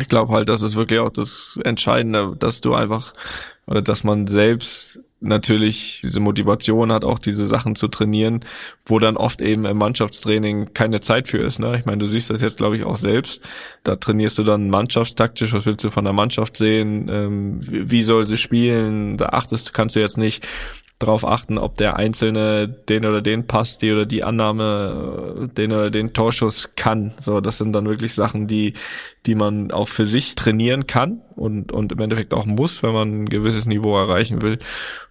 Ich glaube halt, das ist wirklich auch das Entscheidende, dass du einfach oder dass man selbst natürlich diese Motivation hat, auch diese Sachen zu trainieren, wo dann oft eben im Mannschaftstraining keine Zeit für ist. Ne? Ich meine, du siehst das jetzt, glaube ich, auch selbst. Da trainierst du dann mannschaftstaktisch, was willst du von der Mannschaft sehen, ähm, wie soll sie spielen, da achtest kannst du jetzt nicht darauf achten, ob der Einzelne den oder den Pass, die oder die Annahme, den oder den Torschuss kann. So, das sind dann wirklich Sachen, die, die man auch für sich trainieren kann und, und im Endeffekt auch muss, wenn man ein gewisses Niveau erreichen will.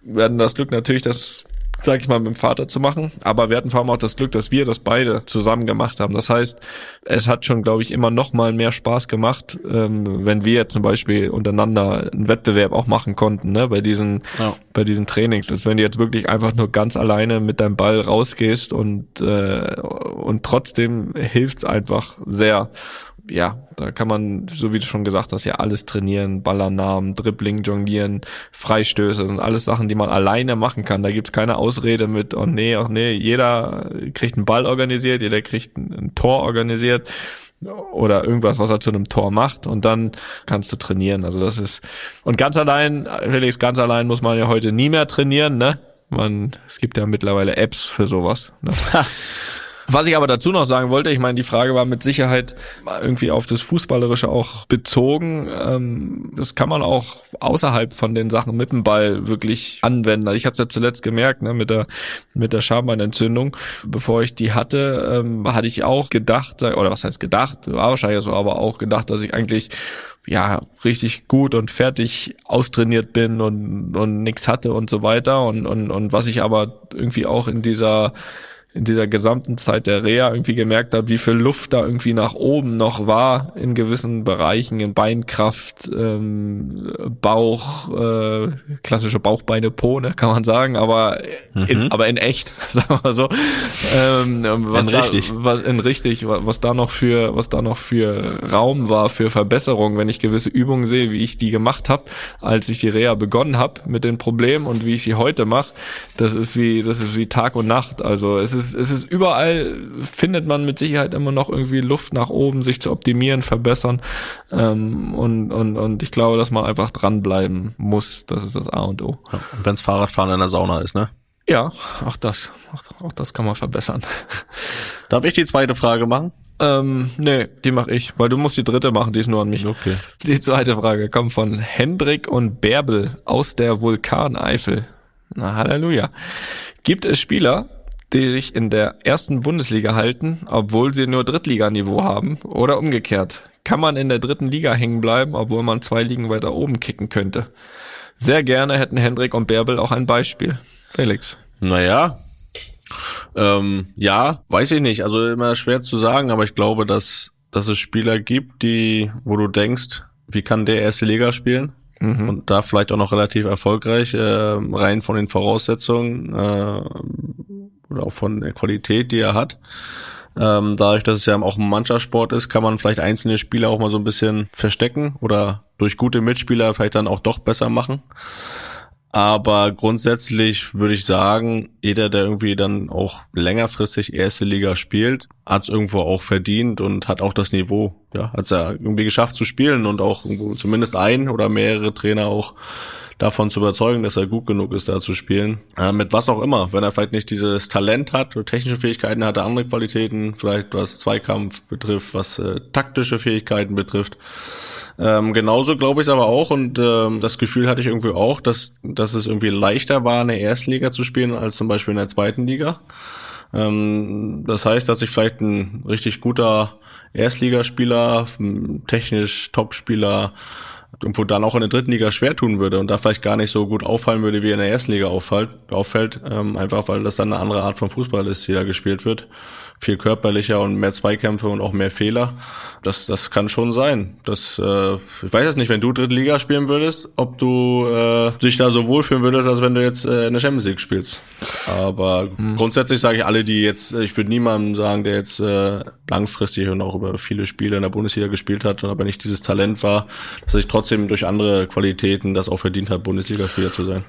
Wir hatten das Glück natürlich, dass sag ich mal, mit dem Vater zu machen. Aber wir hatten vor allem auch das Glück, dass wir das beide zusammen gemacht haben. Das heißt, es hat schon, glaube ich, immer noch mal mehr Spaß gemacht, ähm, wenn wir zum Beispiel untereinander einen Wettbewerb auch machen konnten, ne, bei diesen, ja. bei diesen Trainings. Als wenn du jetzt wirklich einfach nur ganz alleine mit deinem Ball rausgehst und, äh, und trotzdem hilft's einfach sehr ja, da kann man, so wie du schon gesagt hast, ja alles trainieren, Ballernamen, Dribbling, Jonglieren, Freistöße, sind alles Sachen, die man alleine machen kann. Da gibt's keine Ausrede mit, oh nee, oh nee, jeder kriegt einen Ball organisiert, jeder kriegt ein, ein Tor organisiert oder irgendwas, was er zu einem Tor macht und dann kannst du trainieren. Also das ist und ganz allein, Felix, ganz allein muss man ja heute nie mehr trainieren, ne? Man, es gibt ja mittlerweile Apps für sowas. Ne? Was ich aber dazu noch sagen wollte, ich meine, die Frage war mit Sicherheit irgendwie auf das Fußballerische auch bezogen. Ähm, das kann man auch außerhalb von den Sachen mit dem Ball wirklich anwenden. Also ich habe es ja zuletzt gemerkt, ne, mit der mit der Schambandentzündung. Bevor ich die hatte, ähm, hatte ich auch gedacht, oder was heißt gedacht, war wahrscheinlich so, aber auch gedacht, dass ich eigentlich ja richtig gut und fertig austrainiert bin und und nix hatte und so weiter und und und was ich aber irgendwie auch in dieser in dieser gesamten Zeit der Reha irgendwie gemerkt habe, wie viel Luft da irgendwie nach oben noch war in gewissen Bereichen, in Beinkraft, ähm, Bauch, äh, klassische Bauchbeine Po, ne, kann man sagen, aber in, mhm. aber in echt, sagen wir so. Ähm, was in da, richtig. Was, in richtig, was da noch für, was da noch für Raum war für Verbesserung, wenn ich gewisse Übungen sehe, wie ich die gemacht habe, als ich die Reha begonnen habe mit den Problemen und wie ich sie heute mache, das ist wie, das ist wie Tag und Nacht. Also es ist ist, es ist überall, findet man mit Sicherheit immer noch irgendwie Luft nach oben, sich zu optimieren, verbessern. Ähm, und, und, und ich glaube, dass man einfach dranbleiben muss. Das ist das A und O. Ja, und wenns Fahrradfahren in der Sauna ist, ne? Ja, auch das, auch, auch das kann man verbessern. Darf ich die zweite Frage machen? Ähm, nee, die mache ich, weil du musst die dritte machen, die ist nur an mich. Okay. Die zweite Frage kommt von Hendrik und Bärbel aus der Vulkaneifel. Na, Halleluja. Gibt es Spieler, die sich in der ersten Bundesliga halten, obwohl sie nur Drittliganiveau haben oder umgekehrt. Kann man in der dritten Liga hängen bleiben, obwohl man zwei Ligen weiter oben kicken könnte? Sehr gerne hätten Hendrik und Bärbel auch ein Beispiel. Felix. Naja, ähm, ja, weiß ich nicht. Also immer schwer zu sagen, aber ich glaube, dass, dass es Spieler gibt, die, wo du denkst, wie kann der erste Liga spielen? Mhm. Und da vielleicht auch noch relativ erfolgreich, äh, rein von den Voraussetzungen. Äh, oder auch von der Qualität, die er hat. Ähm, dadurch, dass es ja auch ein Mannschaftssport ist, kann man vielleicht einzelne Spieler auch mal so ein bisschen verstecken oder durch gute Mitspieler vielleicht dann auch doch besser machen. Aber grundsätzlich würde ich sagen, jeder, der irgendwie dann auch längerfristig erste Liga spielt, hat es irgendwo auch verdient und hat auch das Niveau. Ja, hat es ja irgendwie geschafft zu spielen und auch zumindest ein oder mehrere Trainer auch davon zu überzeugen, dass er gut genug ist, da zu spielen. Äh, mit was auch immer. Wenn er vielleicht nicht dieses Talent hat, technische Fähigkeiten hat, er andere Qualitäten, vielleicht was Zweikampf betrifft, was äh, taktische Fähigkeiten betrifft. Ähm, genauso glaube ich es aber auch und ähm, das Gefühl hatte ich irgendwie auch, dass, dass es irgendwie leichter war, in der Erstliga zu spielen als zum Beispiel in der zweiten Liga. Ähm, das heißt, dass ich vielleicht ein richtig guter Erstligaspieler, technisch Topspieler irgendwo dann auch in der dritten Liga schwer tun würde und da vielleicht gar nicht so gut auffallen würde, wie in der ersten Liga auffällt, auffällt ähm, einfach weil das dann eine andere Art von Fußball ist, die da gespielt wird viel körperlicher und mehr Zweikämpfe und auch mehr Fehler. Das, das kann schon sein. Das, äh, ich weiß jetzt nicht, wenn du dritte Liga spielen würdest, ob du äh, dich da so wohlfühlen würdest, als wenn du jetzt äh, in der Champions League spielst. Aber hm. grundsätzlich sage ich alle, die jetzt, ich würde niemandem sagen, der jetzt äh, langfristig und auch über viele Spiele in der Bundesliga gespielt hat, aber nicht dieses Talent war, dass ich trotzdem durch andere Qualitäten das auch verdient hat, Bundesligaspieler zu sein.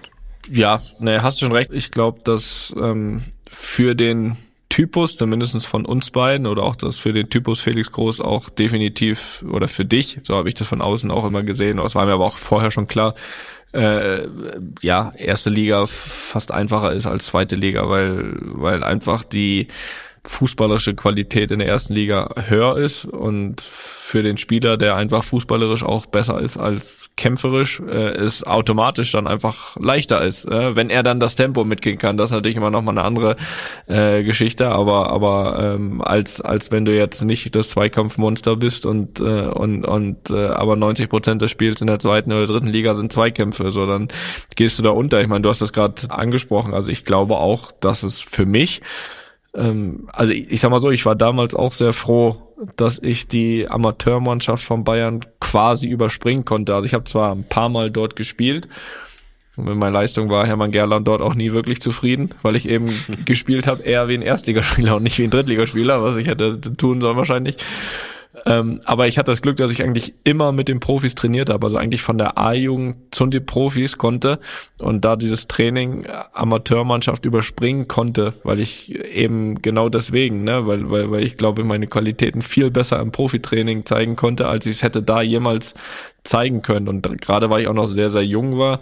Ja, ne, hast du schon recht. Ich glaube, dass ähm, für den Typus, zumindestens von uns beiden oder auch das für den Typus Felix Groß auch definitiv oder für dich, so habe ich das von außen auch immer gesehen, das war mir aber auch vorher schon klar, äh, ja, erste Liga fast einfacher ist als zweite Liga, weil, weil einfach die fußballerische Qualität in der ersten Liga höher ist und für den Spieler, der einfach fußballerisch auch besser ist als kämpferisch, äh, es automatisch dann einfach leichter ist, äh, wenn er dann das Tempo mitgehen kann. Das ist natürlich immer noch mal eine andere äh, Geschichte, aber aber ähm, als als wenn du jetzt nicht das Zweikampfmonster bist und äh, und und äh, aber 90 Prozent des Spiels in der zweiten oder dritten Liga sind Zweikämpfe, so dann gehst du da unter. Ich meine, du hast das gerade angesprochen. Also ich glaube auch, dass es für mich ähm, also ich, ich sag mal so, ich war damals auch sehr froh, dass ich die Amateurmannschaft von Bayern quasi überspringen konnte. Also ich habe zwar ein paar Mal dort gespielt, und mit meiner Leistung war Hermann Gerland dort auch nie wirklich zufrieden, weil ich eben gespielt habe eher wie ein Erstligaspieler und nicht wie ein Drittligaspieler, was ich hätte tun sollen wahrscheinlich. Ähm, aber ich hatte das Glück, dass ich eigentlich immer mit den Profis trainiert habe, also eigentlich von der A-Jugend zu den Profis konnte und da dieses Training Amateurmannschaft überspringen konnte, weil ich eben genau deswegen, ne, weil, weil, weil ich glaube, meine Qualitäten viel besser im Profitraining zeigen konnte, als ich es hätte da jemals zeigen können. Und gerade weil ich auch noch sehr, sehr jung war,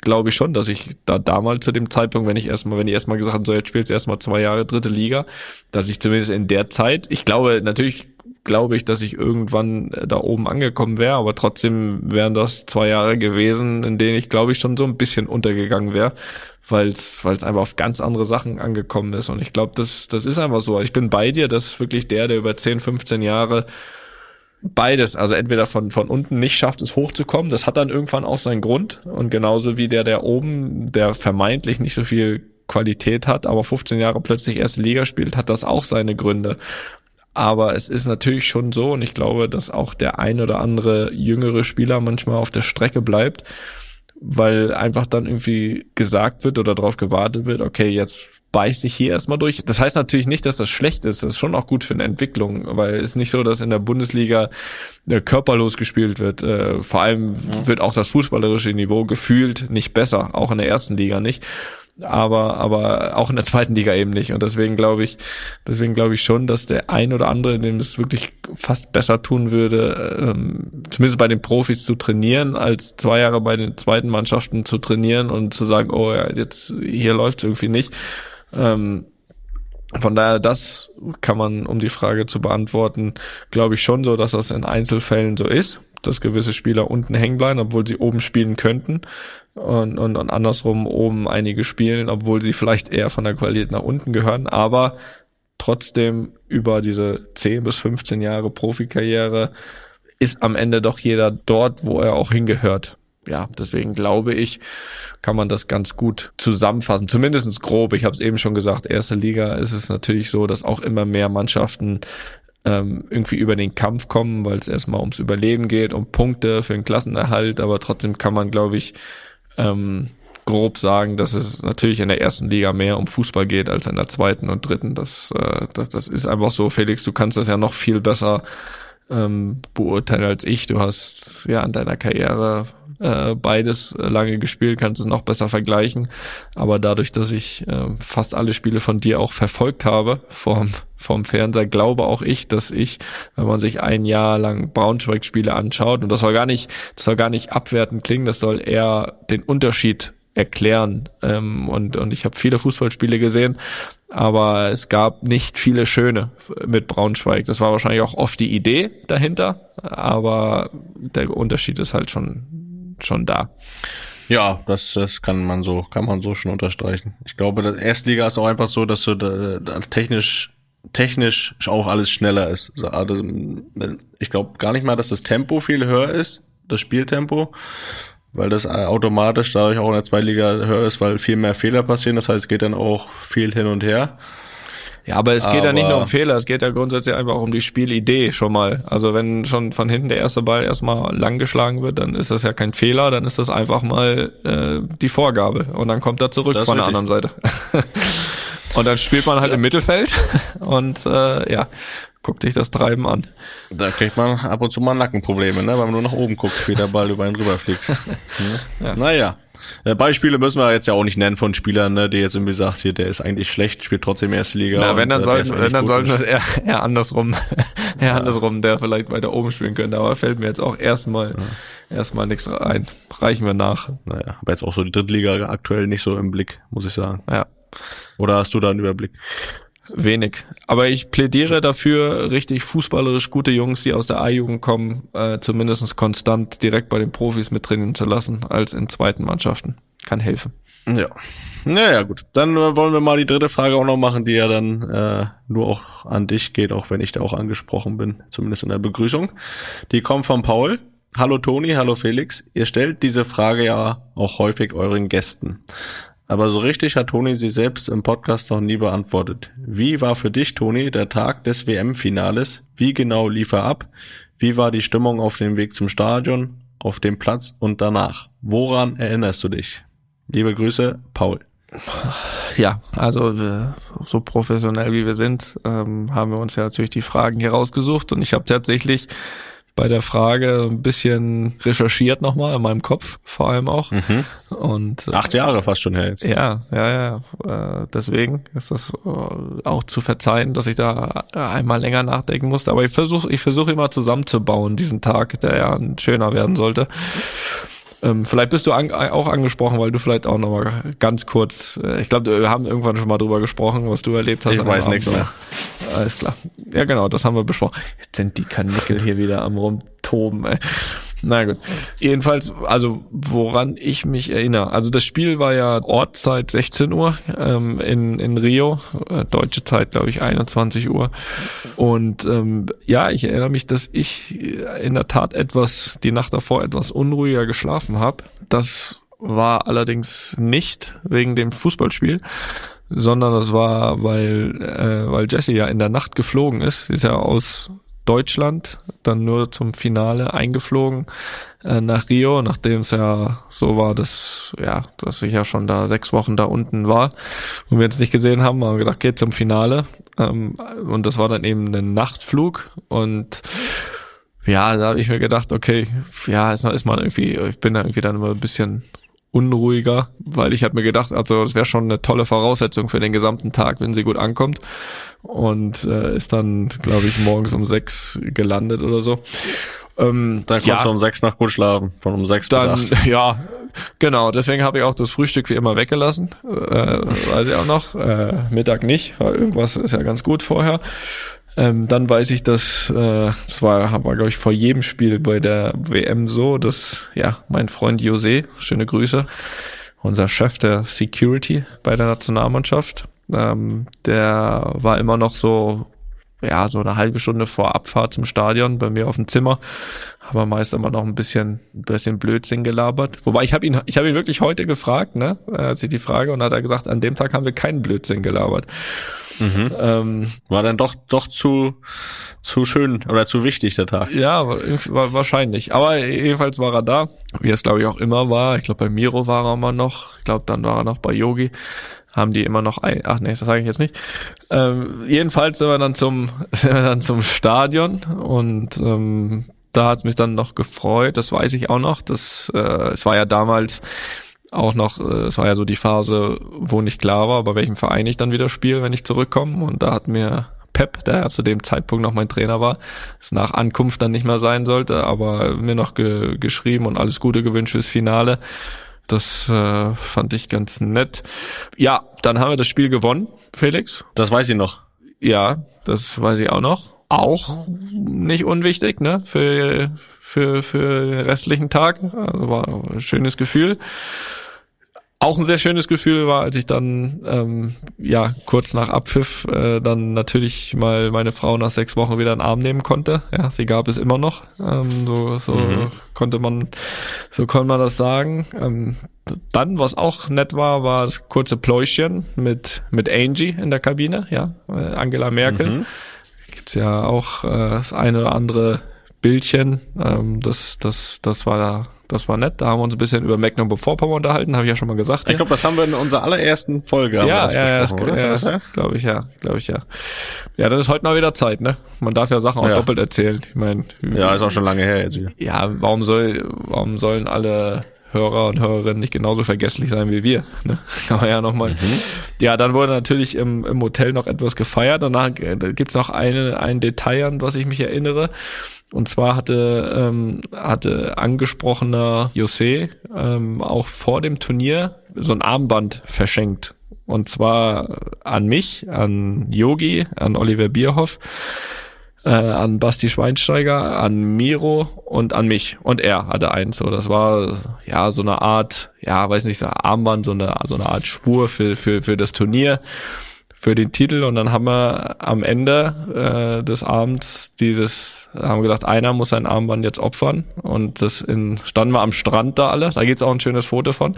glaube ich schon, dass ich da damals zu dem Zeitpunkt, wenn ich erstmal, wenn ich erstmal gesagt habe, so jetzt spielst du erstmal zwei Jahre dritte Liga, dass ich zumindest in der Zeit, ich glaube, natürlich glaube ich, dass ich irgendwann äh, da oben angekommen wäre, aber trotzdem wären das zwei Jahre gewesen, in denen ich, glaube ich, schon so ein bisschen untergegangen wäre, weil es einfach auf ganz andere Sachen angekommen ist. Und ich glaube, das, das ist einfach so. Ich bin bei dir, das ist wirklich der, der über 10, 15 Jahre beides, also entweder von, von unten nicht schafft, es hochzukommen, das hat dann irgendwann auch seinen Grund. Und genauso wie der, der oben, der vermeintlich nicht so viel Qualität hat, aber 15 Jahre plötzlich erste Liga spielt, hat das auch seine Gründe. Aber es ist natürlich schon so, und ich glaube, dass auch der ein oder andere jüngere Spieler manchmal auf der Strecke bleibt, weil einfach dann irgendwie gesagt wird oder darauf gewartet wird, okay, jetzt beißt sich hier erstmal durch. Das heißt natürlich nicht, dass das schlecht ist. Das ist schon auch gut für eine Entwicklung, weil es ist nicht so, dass in der Bundesliga äh, körperlos gespielt wird. Äh, vor allem mhm. wird auch das fußballerische Niveau gefühlt nicht besser, auch in der ersten Liga nicht aber aber auch in der zweiten Liga eben nicht und deswegen glaube ich deswegen glaube ich schon, dass der ein oder andere, dem es wirklich fast besser tun würde, ähm, zumindest bei den Profis zu trainieren, als zwei Jahre bei den zweiten Mannschaften zu trainieren und zu sagen, oh ja, jetzt hier läuft irgendwie nicht. Ähm, von daher, das kann man, um die Frage zu beantworten, glaube ich schon so, dass das in Einzelfällen so ist, dass gewisse Spieler unten hängen bleiben, obwohl sie oben spielen könnten und, und, und andersrum oben einige spielen, obwohl sie vielleicht eher von der Qualität nach unten gehören, aber trotzdem über diese 10 bis 15 Jahre Profikarriere ist am Ende doch jeder dort, wo er auch hingehört. Ja, deswegen glaube ich, kann man das ganz gut zusammenfassen, zumindestens grob. Ich habe es eben schon gesagt, erste Liga ist es natürlich so, dass auch immer mehr Mannschaften ähm, irgendwie über den Kampf kommen, weil es erstmal ums Überleben geht, um Punkte für den Klassenerhalt, aber trotzdem kann man, glaube ich, ähm, grob sagen, dass es natürlich in der ersten Liga mehr um Fußball geht als in der zweiten und dritten. Das, äh, das, das ist einfach so, Felix, du kannst das ja noch viel besser ähm, beurteilen als ich. Du hast ja an deiner Karriere äh, beides lange gespielt, kannst es noch besser vergleichen. Aber dadurch, dass ich äh, fast alle Spiele von dir auch verfolgt habe vom, vom Fernseher, glaube auch ich, dass ich, wenn man sich ein Jahr lang Braunschweig-Spiele anschaut, und das soll gar nicht, das soll gar nicht abwertend klingen, das soll eher den Unterschied erklären. Ähm, und, und ich habe viele Fußballspiele gesehen, aber es gab nicht viele schöne mit Braunschweig. Das war wahrscheinlich auch oft die Idee dahinter, aber der Unterschied ist halt schon, schon da. Ja, das, das kann man so, kann man so schon unterstreichen. Ich glaube, das Erstliga ist auch einfach so, dass du da, als technisch, technisch auch alles schneller ist. Also, ich glaube gar nicht mal, dass das Tempo viel höher ist, das Spieltempo weil das automatisch dadurch auch in der Zweitliga höher ist, weil viel mehr Fehler passieren. Das heißt, es geht dann auch viel hin und her. Ja, aber es geht aber ja nicht nur um Fehler, es geht ja grundsätzlich einfach auch um die Spielidee schon mal. Also wenn schon von hinten der erste Ball erstmal lang geschlagen wird, dann ist das ja kein Fehler, dann ist das einfach mal äh, die Vorgabe und dann kommt er zurück von der anderen Seite. und dann spielt man halt ja. im Mittelfeld und äh, ja, guck dich das Treiben an. Da kriegt man ab und zu mal Nackenprobleme, ne? weil man nur nach oben guckt, wie der Ball über ihn rüberfliegt. ja. Naja. Äh, Beispiele müssen wir jetzt ja auch nicht nennen von Spielern, ne, die jetzt irgendwie sagt, hier, der ist eigentlich schlecht, spielt trotzdem erste Liga. Na, wenn dann äh, sollten, wenn dann sollten wir es eher, eher andersrum, eher ja. andersrum, der vielleicht weiter oben spielen könnte, aber fällt mir jetzt auch erstmal, ja. erstmal nichts ein. Reichen wir nach. Naja, aber jetzt auch so die Drittliga aktuell nicht so im Blick, muss ich sagen. Ja. Oder hast du da einen Überblick? Wenig. Aber ich plädiere dafür, richtig fußballerisch gute Jungs, die aus der A-Jugend kommen, äh, zumindest konstant direkt bei den Profis mit trainieren zu lassen, als in zweiten Mannschaften. Kann helfen. Ja. Naja, gut. Dann äh, wollen wir mal die dritte Frage auch noch machen, die ja dann äh, nur auch an dich geht, auch wenn ich da auch angesprochen bin, zumindest in der Begrüßung. Die kommt von Paul. Hallo Toni, hallo Felix. Ihr stellt diese Frage ja auch häufig euren Gästen. Aber so richtig hat Toni sie selbst im Podcast noch nie beantwortet. Wie war für dich, Toni, der Tag des WM-Finales? Wie genau lief er ab? Wie war die Stimmung auf dem Weg zum Stadion, auf dem Platz und danach? Woran erinnerst du dich? Liebe Grüße, Paul. Ja, also so professionell wie wir sind, ähm, haben wir uns ja natürlich die Fragen hier rausgesucht und ich habe tatsächlich bei der Frage ein bisschen recherchiert nochmal in meinem Kopf, vor allem auch. Mhm. Und äh, Acht Jahre fast schon her jetzt. ja, ja, ja. Äh, deswegen ist das äh, auch zu verzeihen, dass ich da äh, einmal länger nachdenken musste. Aber ich versuche, ich versuche immer zusammenzubauen diesen Tag, der ja ein schöner werden sollte. Ähm, vielleicht bist du an, auch angesprochen, weil du vielleicht auch nochmal ganz kurz, äh, ich glaube, wir haben irgendwann schon mal drüber gesprochen, was du erlebt hast. Ich weiß Abend. nichts mehr. Alles klar. Ja, genau, das haben wir besprochen. Jetzt sind die Kanickel hier wieder am rumtoben, ey. Na gut. Jedenfalls, also woran ich mich erinnere. Also das Spiel war ja Ortszeit 16 Uhr ähm, in, in Rio, äh, deutsche Zeit glaube ich 21 Uhr. Und ähm, ja, ich erinnere mich, dass ich in der Tat etwas, die Nacht davor etwas unruhiger geschlafen habe. Das war allerdings nicht wegen dem Fußballspiel, sondern das war, weil, äh, weil Jesse ja in der Nacht geflogen ist. Sie ist ja aus Deutschland dann nur zum Finale eingeflogen äh, nach Rio, nachdem es ja so war, dass ja, dass ich ja schon da sechs Wochen da unten war und wir uns nicht gesehen haben, haben wir gedacht, geht zum Finale. Ähm, und das war dann eben ein Nachtflug und ja, da habe ich mir gedacht, okay, ja, ist, ist man irgendwie, ich bin da irgendwie dann immer ein bisschen unruhiger, weil ich habe mir gedacht, also das wäre schon eine tolle Voraussetzung für den gesamten Tag, wenn sie gut ankommt und äh, ist dann, glaube ich, morgens um sechs gelandet oder so. Ähm, Dann konntest ja, du um sechs nach gut schlafen, von um sechs dann, bis acht. ja, genau, deswegen habe ich auch das Frühstück wie immer weggelassen, äh, weiß ich auch noch, äh, Mittag nicht, weil irgendwas ist ja ganz gut vorher. Ähm, dann weiß ich, dass äh, das war, war glaube ich vor jedem Spiel bei der WM so, dass ja mein Freund Jose, schöne Grüße, unser Chef der Security bei der Nationalmannschaft, ähm, der war immer noch so ja, so eine halbe Stunde vor Abfahrt zum Stadion bei mir auf dem Zimmer, haben wir meist immer noch ein bisschen, ein bisschen Blödsinn gelabert. Wobei ich habe ihn, ich habe ihn wirklich heute gefragt, ne, als ich die Frage und hat er gesagt, an dem Tag haben wir keinen Blödsinn gelabert. Ähm, War dann doch doch zu zu schön oder zu wichtig der Tag. ja, wahrscheinlich. Aber jedenfalls war er da, wie es glaube ich auch immer war. Ich glaube bei Miro war er immer noch. Ich glaube dann war er noch bei Yogi. Haben die immer noch ein, ach nee, das sage ich jetzt nicht. Ähm, jedenfalls sind wir dann zum, sind wir dann zum Stadion und ähm, da hat es mich dann noch gefreut, das weiß ich auch noch. Das, äh, es war ja damals auch noch, äh, es war ja so die Phase, wo nicht klar war, bei welchem Verein ich dann wieder spiele, wenn ich zurückkomme. Und da hat mir Pep, der ja zu dem Zeitpunkt noch mein Trainer war, es nach Ankunft dann nicht mehr sein sollte, aber mir noch ge geschrieben und alles Gute gewünscht fürs Finale. Das äh, fand ich ganz nett. Ja, dann haben wir das Spiel gewonnen, Felix. Das weiß ich noch. Ja, das weiß ich auch noch. Auch nicht unwichtig, ne? Für, für, für den restlichen Tag. Also war ein schönes Gefühl. Auch ein sehr schönes Gefühl war, als ich dann ähm, ja kurz nach Abpfiff äh, dann natürlich mal meine Frau nach sechs Wochen wieder in den Arm nehmen konnte. Ja, sie gab es immer noch. Ähm, so so konnte man so konnte man das sagen. Ähm, dann, was auch nett war, war das kurze Pläuschen mit mit Angie in der Kabine. Ja, äh, Angela Merkel gibt's ja auch äh, das eine oder andere Bildchen. Ähm, das, das, das war das war nett. Da haben wir uns ein bisschen über Mecklenburg-Vorpommern unterhalten, habe ich ja schon mal gesagt. Ich glaube, das haben wir in unserer allerersten Folge ja, das ja, ja, oder? ja, Das war- glaube ich ja, glaube ich ja. Ja, dann ist heute mal wieder Zeit, ne? Man darf ja Sachen auch Ja. doppelt erzählen. Ich meine, ja, ist auch schon lange her jetzt wieder. ja, warum soll, warum sollen alle Hörer und Hörerinnen nicht genauso vergesslich sein wie wir? Ne? Kann man ja nochmal. Ja, dann wurde natürlich im, im Hotel noch etwas gefeiert. Danach äh, da gibt's noch eine, ein Detail, an was ich mich erinnere. Und zwar hatte, ähm, hatte angesprochener Jose ähm, auch vor dem Turnier so ein Armband verschenkt. Und zwar an mich, an Yogi, an Oliver Bierhoff, äh, an Basti Schweinsteiger, an Miro und an mich. Und er hatte eins. So, das war ja so eine Art, ja, weiß nicht, so Armband, so eine, so eine Art Spur für, für, für das Turnier für den Titel und dann haben wir am Ende äh, des Abends dieses, haben gedacht, einer muss sein Armband jetzt opfern und das in, standen wir am Strand da alle, da geht's auch ein schönes Foto von,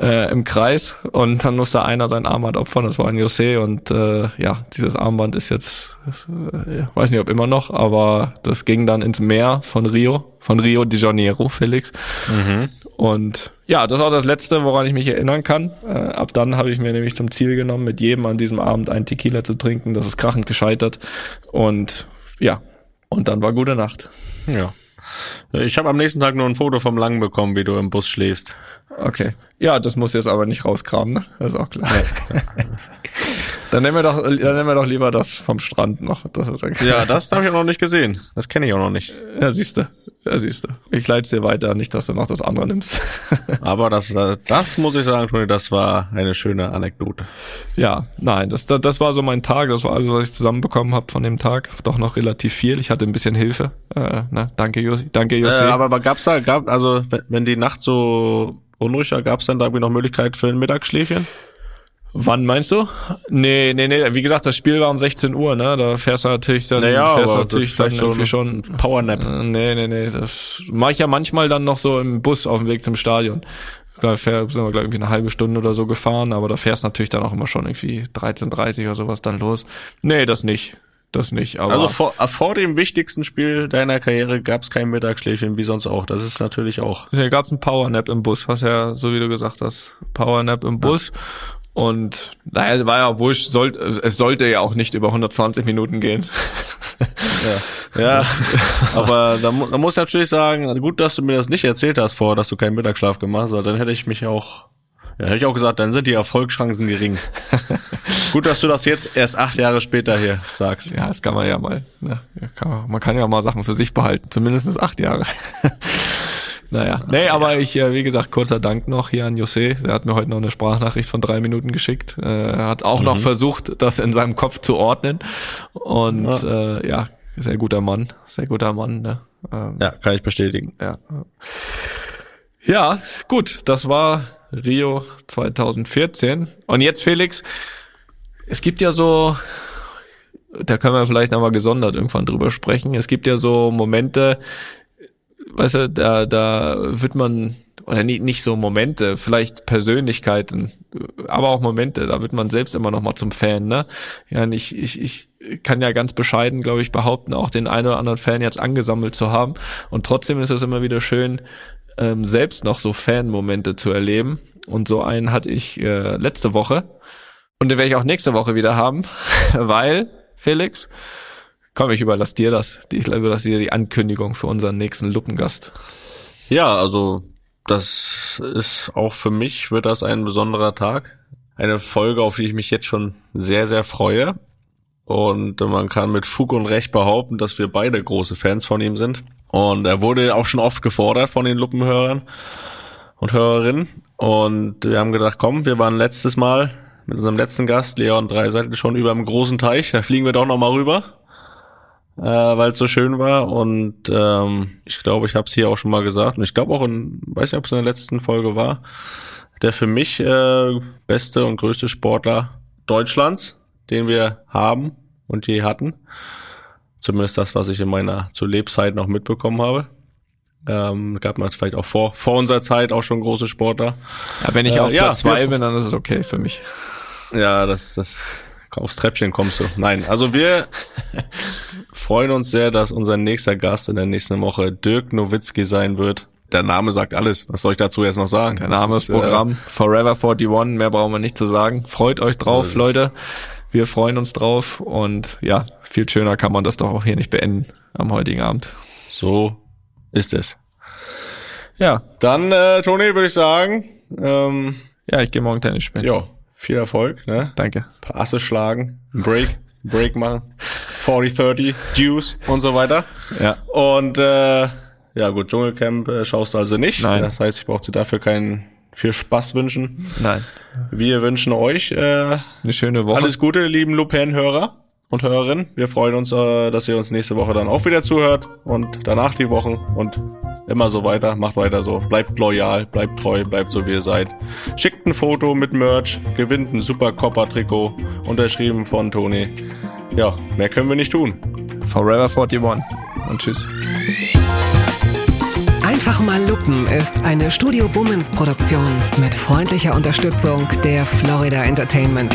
äh, im Kreis und dann musste einer sein Armband opfern, das war ein Jose und äh, ja, dieses Armband ist jetzt, äh, weiß nicht ob immer noch, aber das ging dann ins Meer von Rio, von Rio de Janeiro, Felix. Mhm. Und ja, das war das Letzte, woran ich mich erinnern kann. Äh, ab dann habe ich mir nämlich zum Ziel genommen, mit jedem an diesem Abend einen Tequila zu trinken. Das ist krachend gescheitert. Und ja, und dann war gute Nacht. Ja. Ich habe am nächsten Tag nur ein Foto vom Lang bekommen, wie du im Bus schläfst. Okay. Ja, das muss jetzt aber nicht rauskramen, ne? Das ist auch klar. dann nehmen wir doch, dann nehmen wir doch lieber das vom Strand noch. Das, ja, das habe ich auch noch nicht gesehen. Das kenne ich auch noch nicht. Ja, siehst du. Ja, siehst du. Ich leite es dir weiter, nicht, dass du noch das andere nimmst. Aber das, das muss ich sagen, Toni, das war eine schöne Anekdote. Ja, nein, das, das, das war so mein Tag. Das war alles, was ich zusammenbekommen habe von dem Tag. Doch noch relativ viel. Ich hatte ein bisschen Hilfe. Äh, ne? Danke, Josi. Danke, Josi. Äh, aber, aber gab's da, gab, also wenn, wenn die Nacht so unruhig war, gab's dann da irgendwie noch Möglichkeit für ein Mittagsschläfchen? Wann meinst du? Nee, nee, nee, wie gesagt, das Spiel war um 16 Uhr, ne? Da fährst du natürlich dann, naja, fährst du natürlich dann irgendwie schon Powernap. Äh, nee, nee, nee, das mache ich ja manchmal dann noch so im Bus auf dem Weg zum Stadion. Da sind wir, glaube ich, irgendwie eine halbe Stunde oder so gefahren, aber da fährst du natürlich dann auch immer schon irgendwie 13.30 oder sowas dann los. Nee, das nicht. Das nicht, aber. Also vor, vor dem wichtigsten Spiel deiner Karriere gab es kein Mittagsschläfchen, wie sonst auch. Das ist natürlich auch. Nee, gab es ein Powernap im Bus, was ja, so wie du gesagt hast, Powernap im Bus. Ja. Und naja, es war ja wurscht, sollte, es sollte ja auch nicht über 120 Minuten gehen. Ja, ja. aber da, da muss ich natürlich sagen, gut, dass du mir das nicht erzählt hast vorher, dass du keinen Mittagsschlaf gemacht hast, weil dann hätte ich mich auch, ja, hätte ich auch gesagt, dann sind die Erfolgschancen gering. gut, dass du das jetzt erst acht Jahre später hier sagst. Ja, das kann man ja mal, ne? kann man, man kann ja mal Sachen für sich behalten, zumindest acht Jahre. Naja, nee, aber ich, äh, wie gesagt, kurzer Dank noch hier an José. Er hat mir heute noch eine Sprachnachricht von drei Minuten geschickt. Äh, er hat auch mhm. noch versucht, das in seinem Kopf zu ordnen. Und ja, äh, ja sehr guter Mann, sehr guter Mann. Ne? Ähm, ja, kann ich bestätigen. Ja. ja, gut, das war Rio 2014. Und jetzt, Felix, es gibt ja so, da können wir vielleicht einmal gesondert irgendwann drüber sprechen. Es gibt ja so Momente, weißt du, da, da wird man, oder nicht, nicht so Momente, vielleicht Persönlichkeiten, aber auch Momente, da wird man selbst immer noch mal zum Fan, ne? Ja, ich, ich, ich kann ja ganz bescheiden, glaube ich, behaupten, auch den einen oder anderen Fan jetzt angesammelt zu haben. Und trotzdem ist es immer wieder schön, ähm, selbst noch so Fan-Momente zu erleben. Und so einen hatte ich äh, letzte Woche. Und den werde ich auch nächste Woche wieder haben, weil, Felix, Komm, ich überlasse dir das. Ich überlasse dir die Ankündigung für unseren nächsten Luppengast. Ja, also das ist auch für mich wird das ein besonderer Tag. Eine Folge, auf die ich mich jetzt schon sehr, sehr freue. Und man kann mit Fug und Recht behaupten, dass wir beide große Fans von ihm sind. Und er wurde auch schon oft gefordert von den Luppenhörern und Hörerinnen. Und wir haben gedacht, komm, wir waren letztes Mal mit unserem letzten Gast, Leon Dreiseitel, schon über dem großen Teich. Da fliegen wir doch nochmal rüber äh, weil es so schön war. Und ähm, ich glaube, ich habe es hier auch schon mal gesagt. Und ich glaube auch in, weiß nicht, ob es in der letzten Folge war, der für mich äh, beste und größte Sportler Deutschlands, den wir haben und je hatten. Zumindest das, was ich in meiner zu Lebzeit noch mitbekommen habe. Ähm, gab man vielleicht auch vor, vor unserer Zeit auch schon große Sportler. Ja, wenn ich äh, auf Platz ja, zwei bin, dann ist es okay für mich. Ja, das, das aufs Treppchen kommst du. Nein, also wir freuen uns sehr, dass unser nächster Gast in der nächsten Woche Dirk Nowitzki sein wird. Der Name sagt alles. Was soll ich dazu jetzt noch sagen? Der Name ist Programm. Äh, Forever 41. Mehr brauchen wir nicht zu sagen. Freut euch drauf, Leute. Wir freuen uns drauf. Und ja, viel schöner kann man das doch auch hier nicht beenden am heutigen Abend. So ist es. Ja. Dann, äh, Toni, würde ich sagen. Ähm, ja, ich gehe morgen Tennis spielen. Ja, viel Erfolg. Ne? Danke. Ein paar Asse schlagen, Break, Break machen, 40, 30, Juice und so weiter. Ja. Und äh, ja gut, Dschungelcamp äh, schaust du also nicht. Nein. Das heißt, ich brauchte dafür keinen viel Spaß wünschen. Nein. Wir wünschen euch äh, Eine schöne Woche. alles Gute, lieben Lupin-Hörer und Hörerinnen. Wir freuen uns, äh, dass ihr uns nächste Woche dann auch wieder zuhört und danach die Wochen und immer so weiter. Macht weiter so. Bleibt loyal, bleibt treu, bleibt so wie ihr seid. Schickt ein Foto mit Merch, gewinnt ein super Copper-Trikot, unterschrieben von Toni. Ja, mehr können wir nicht tun. Forever 41. Und tschüss. Einfach mal Lupen ist eine Studio Bummens Produktion mit freundlicher Unterstützung der Florida Entertainment.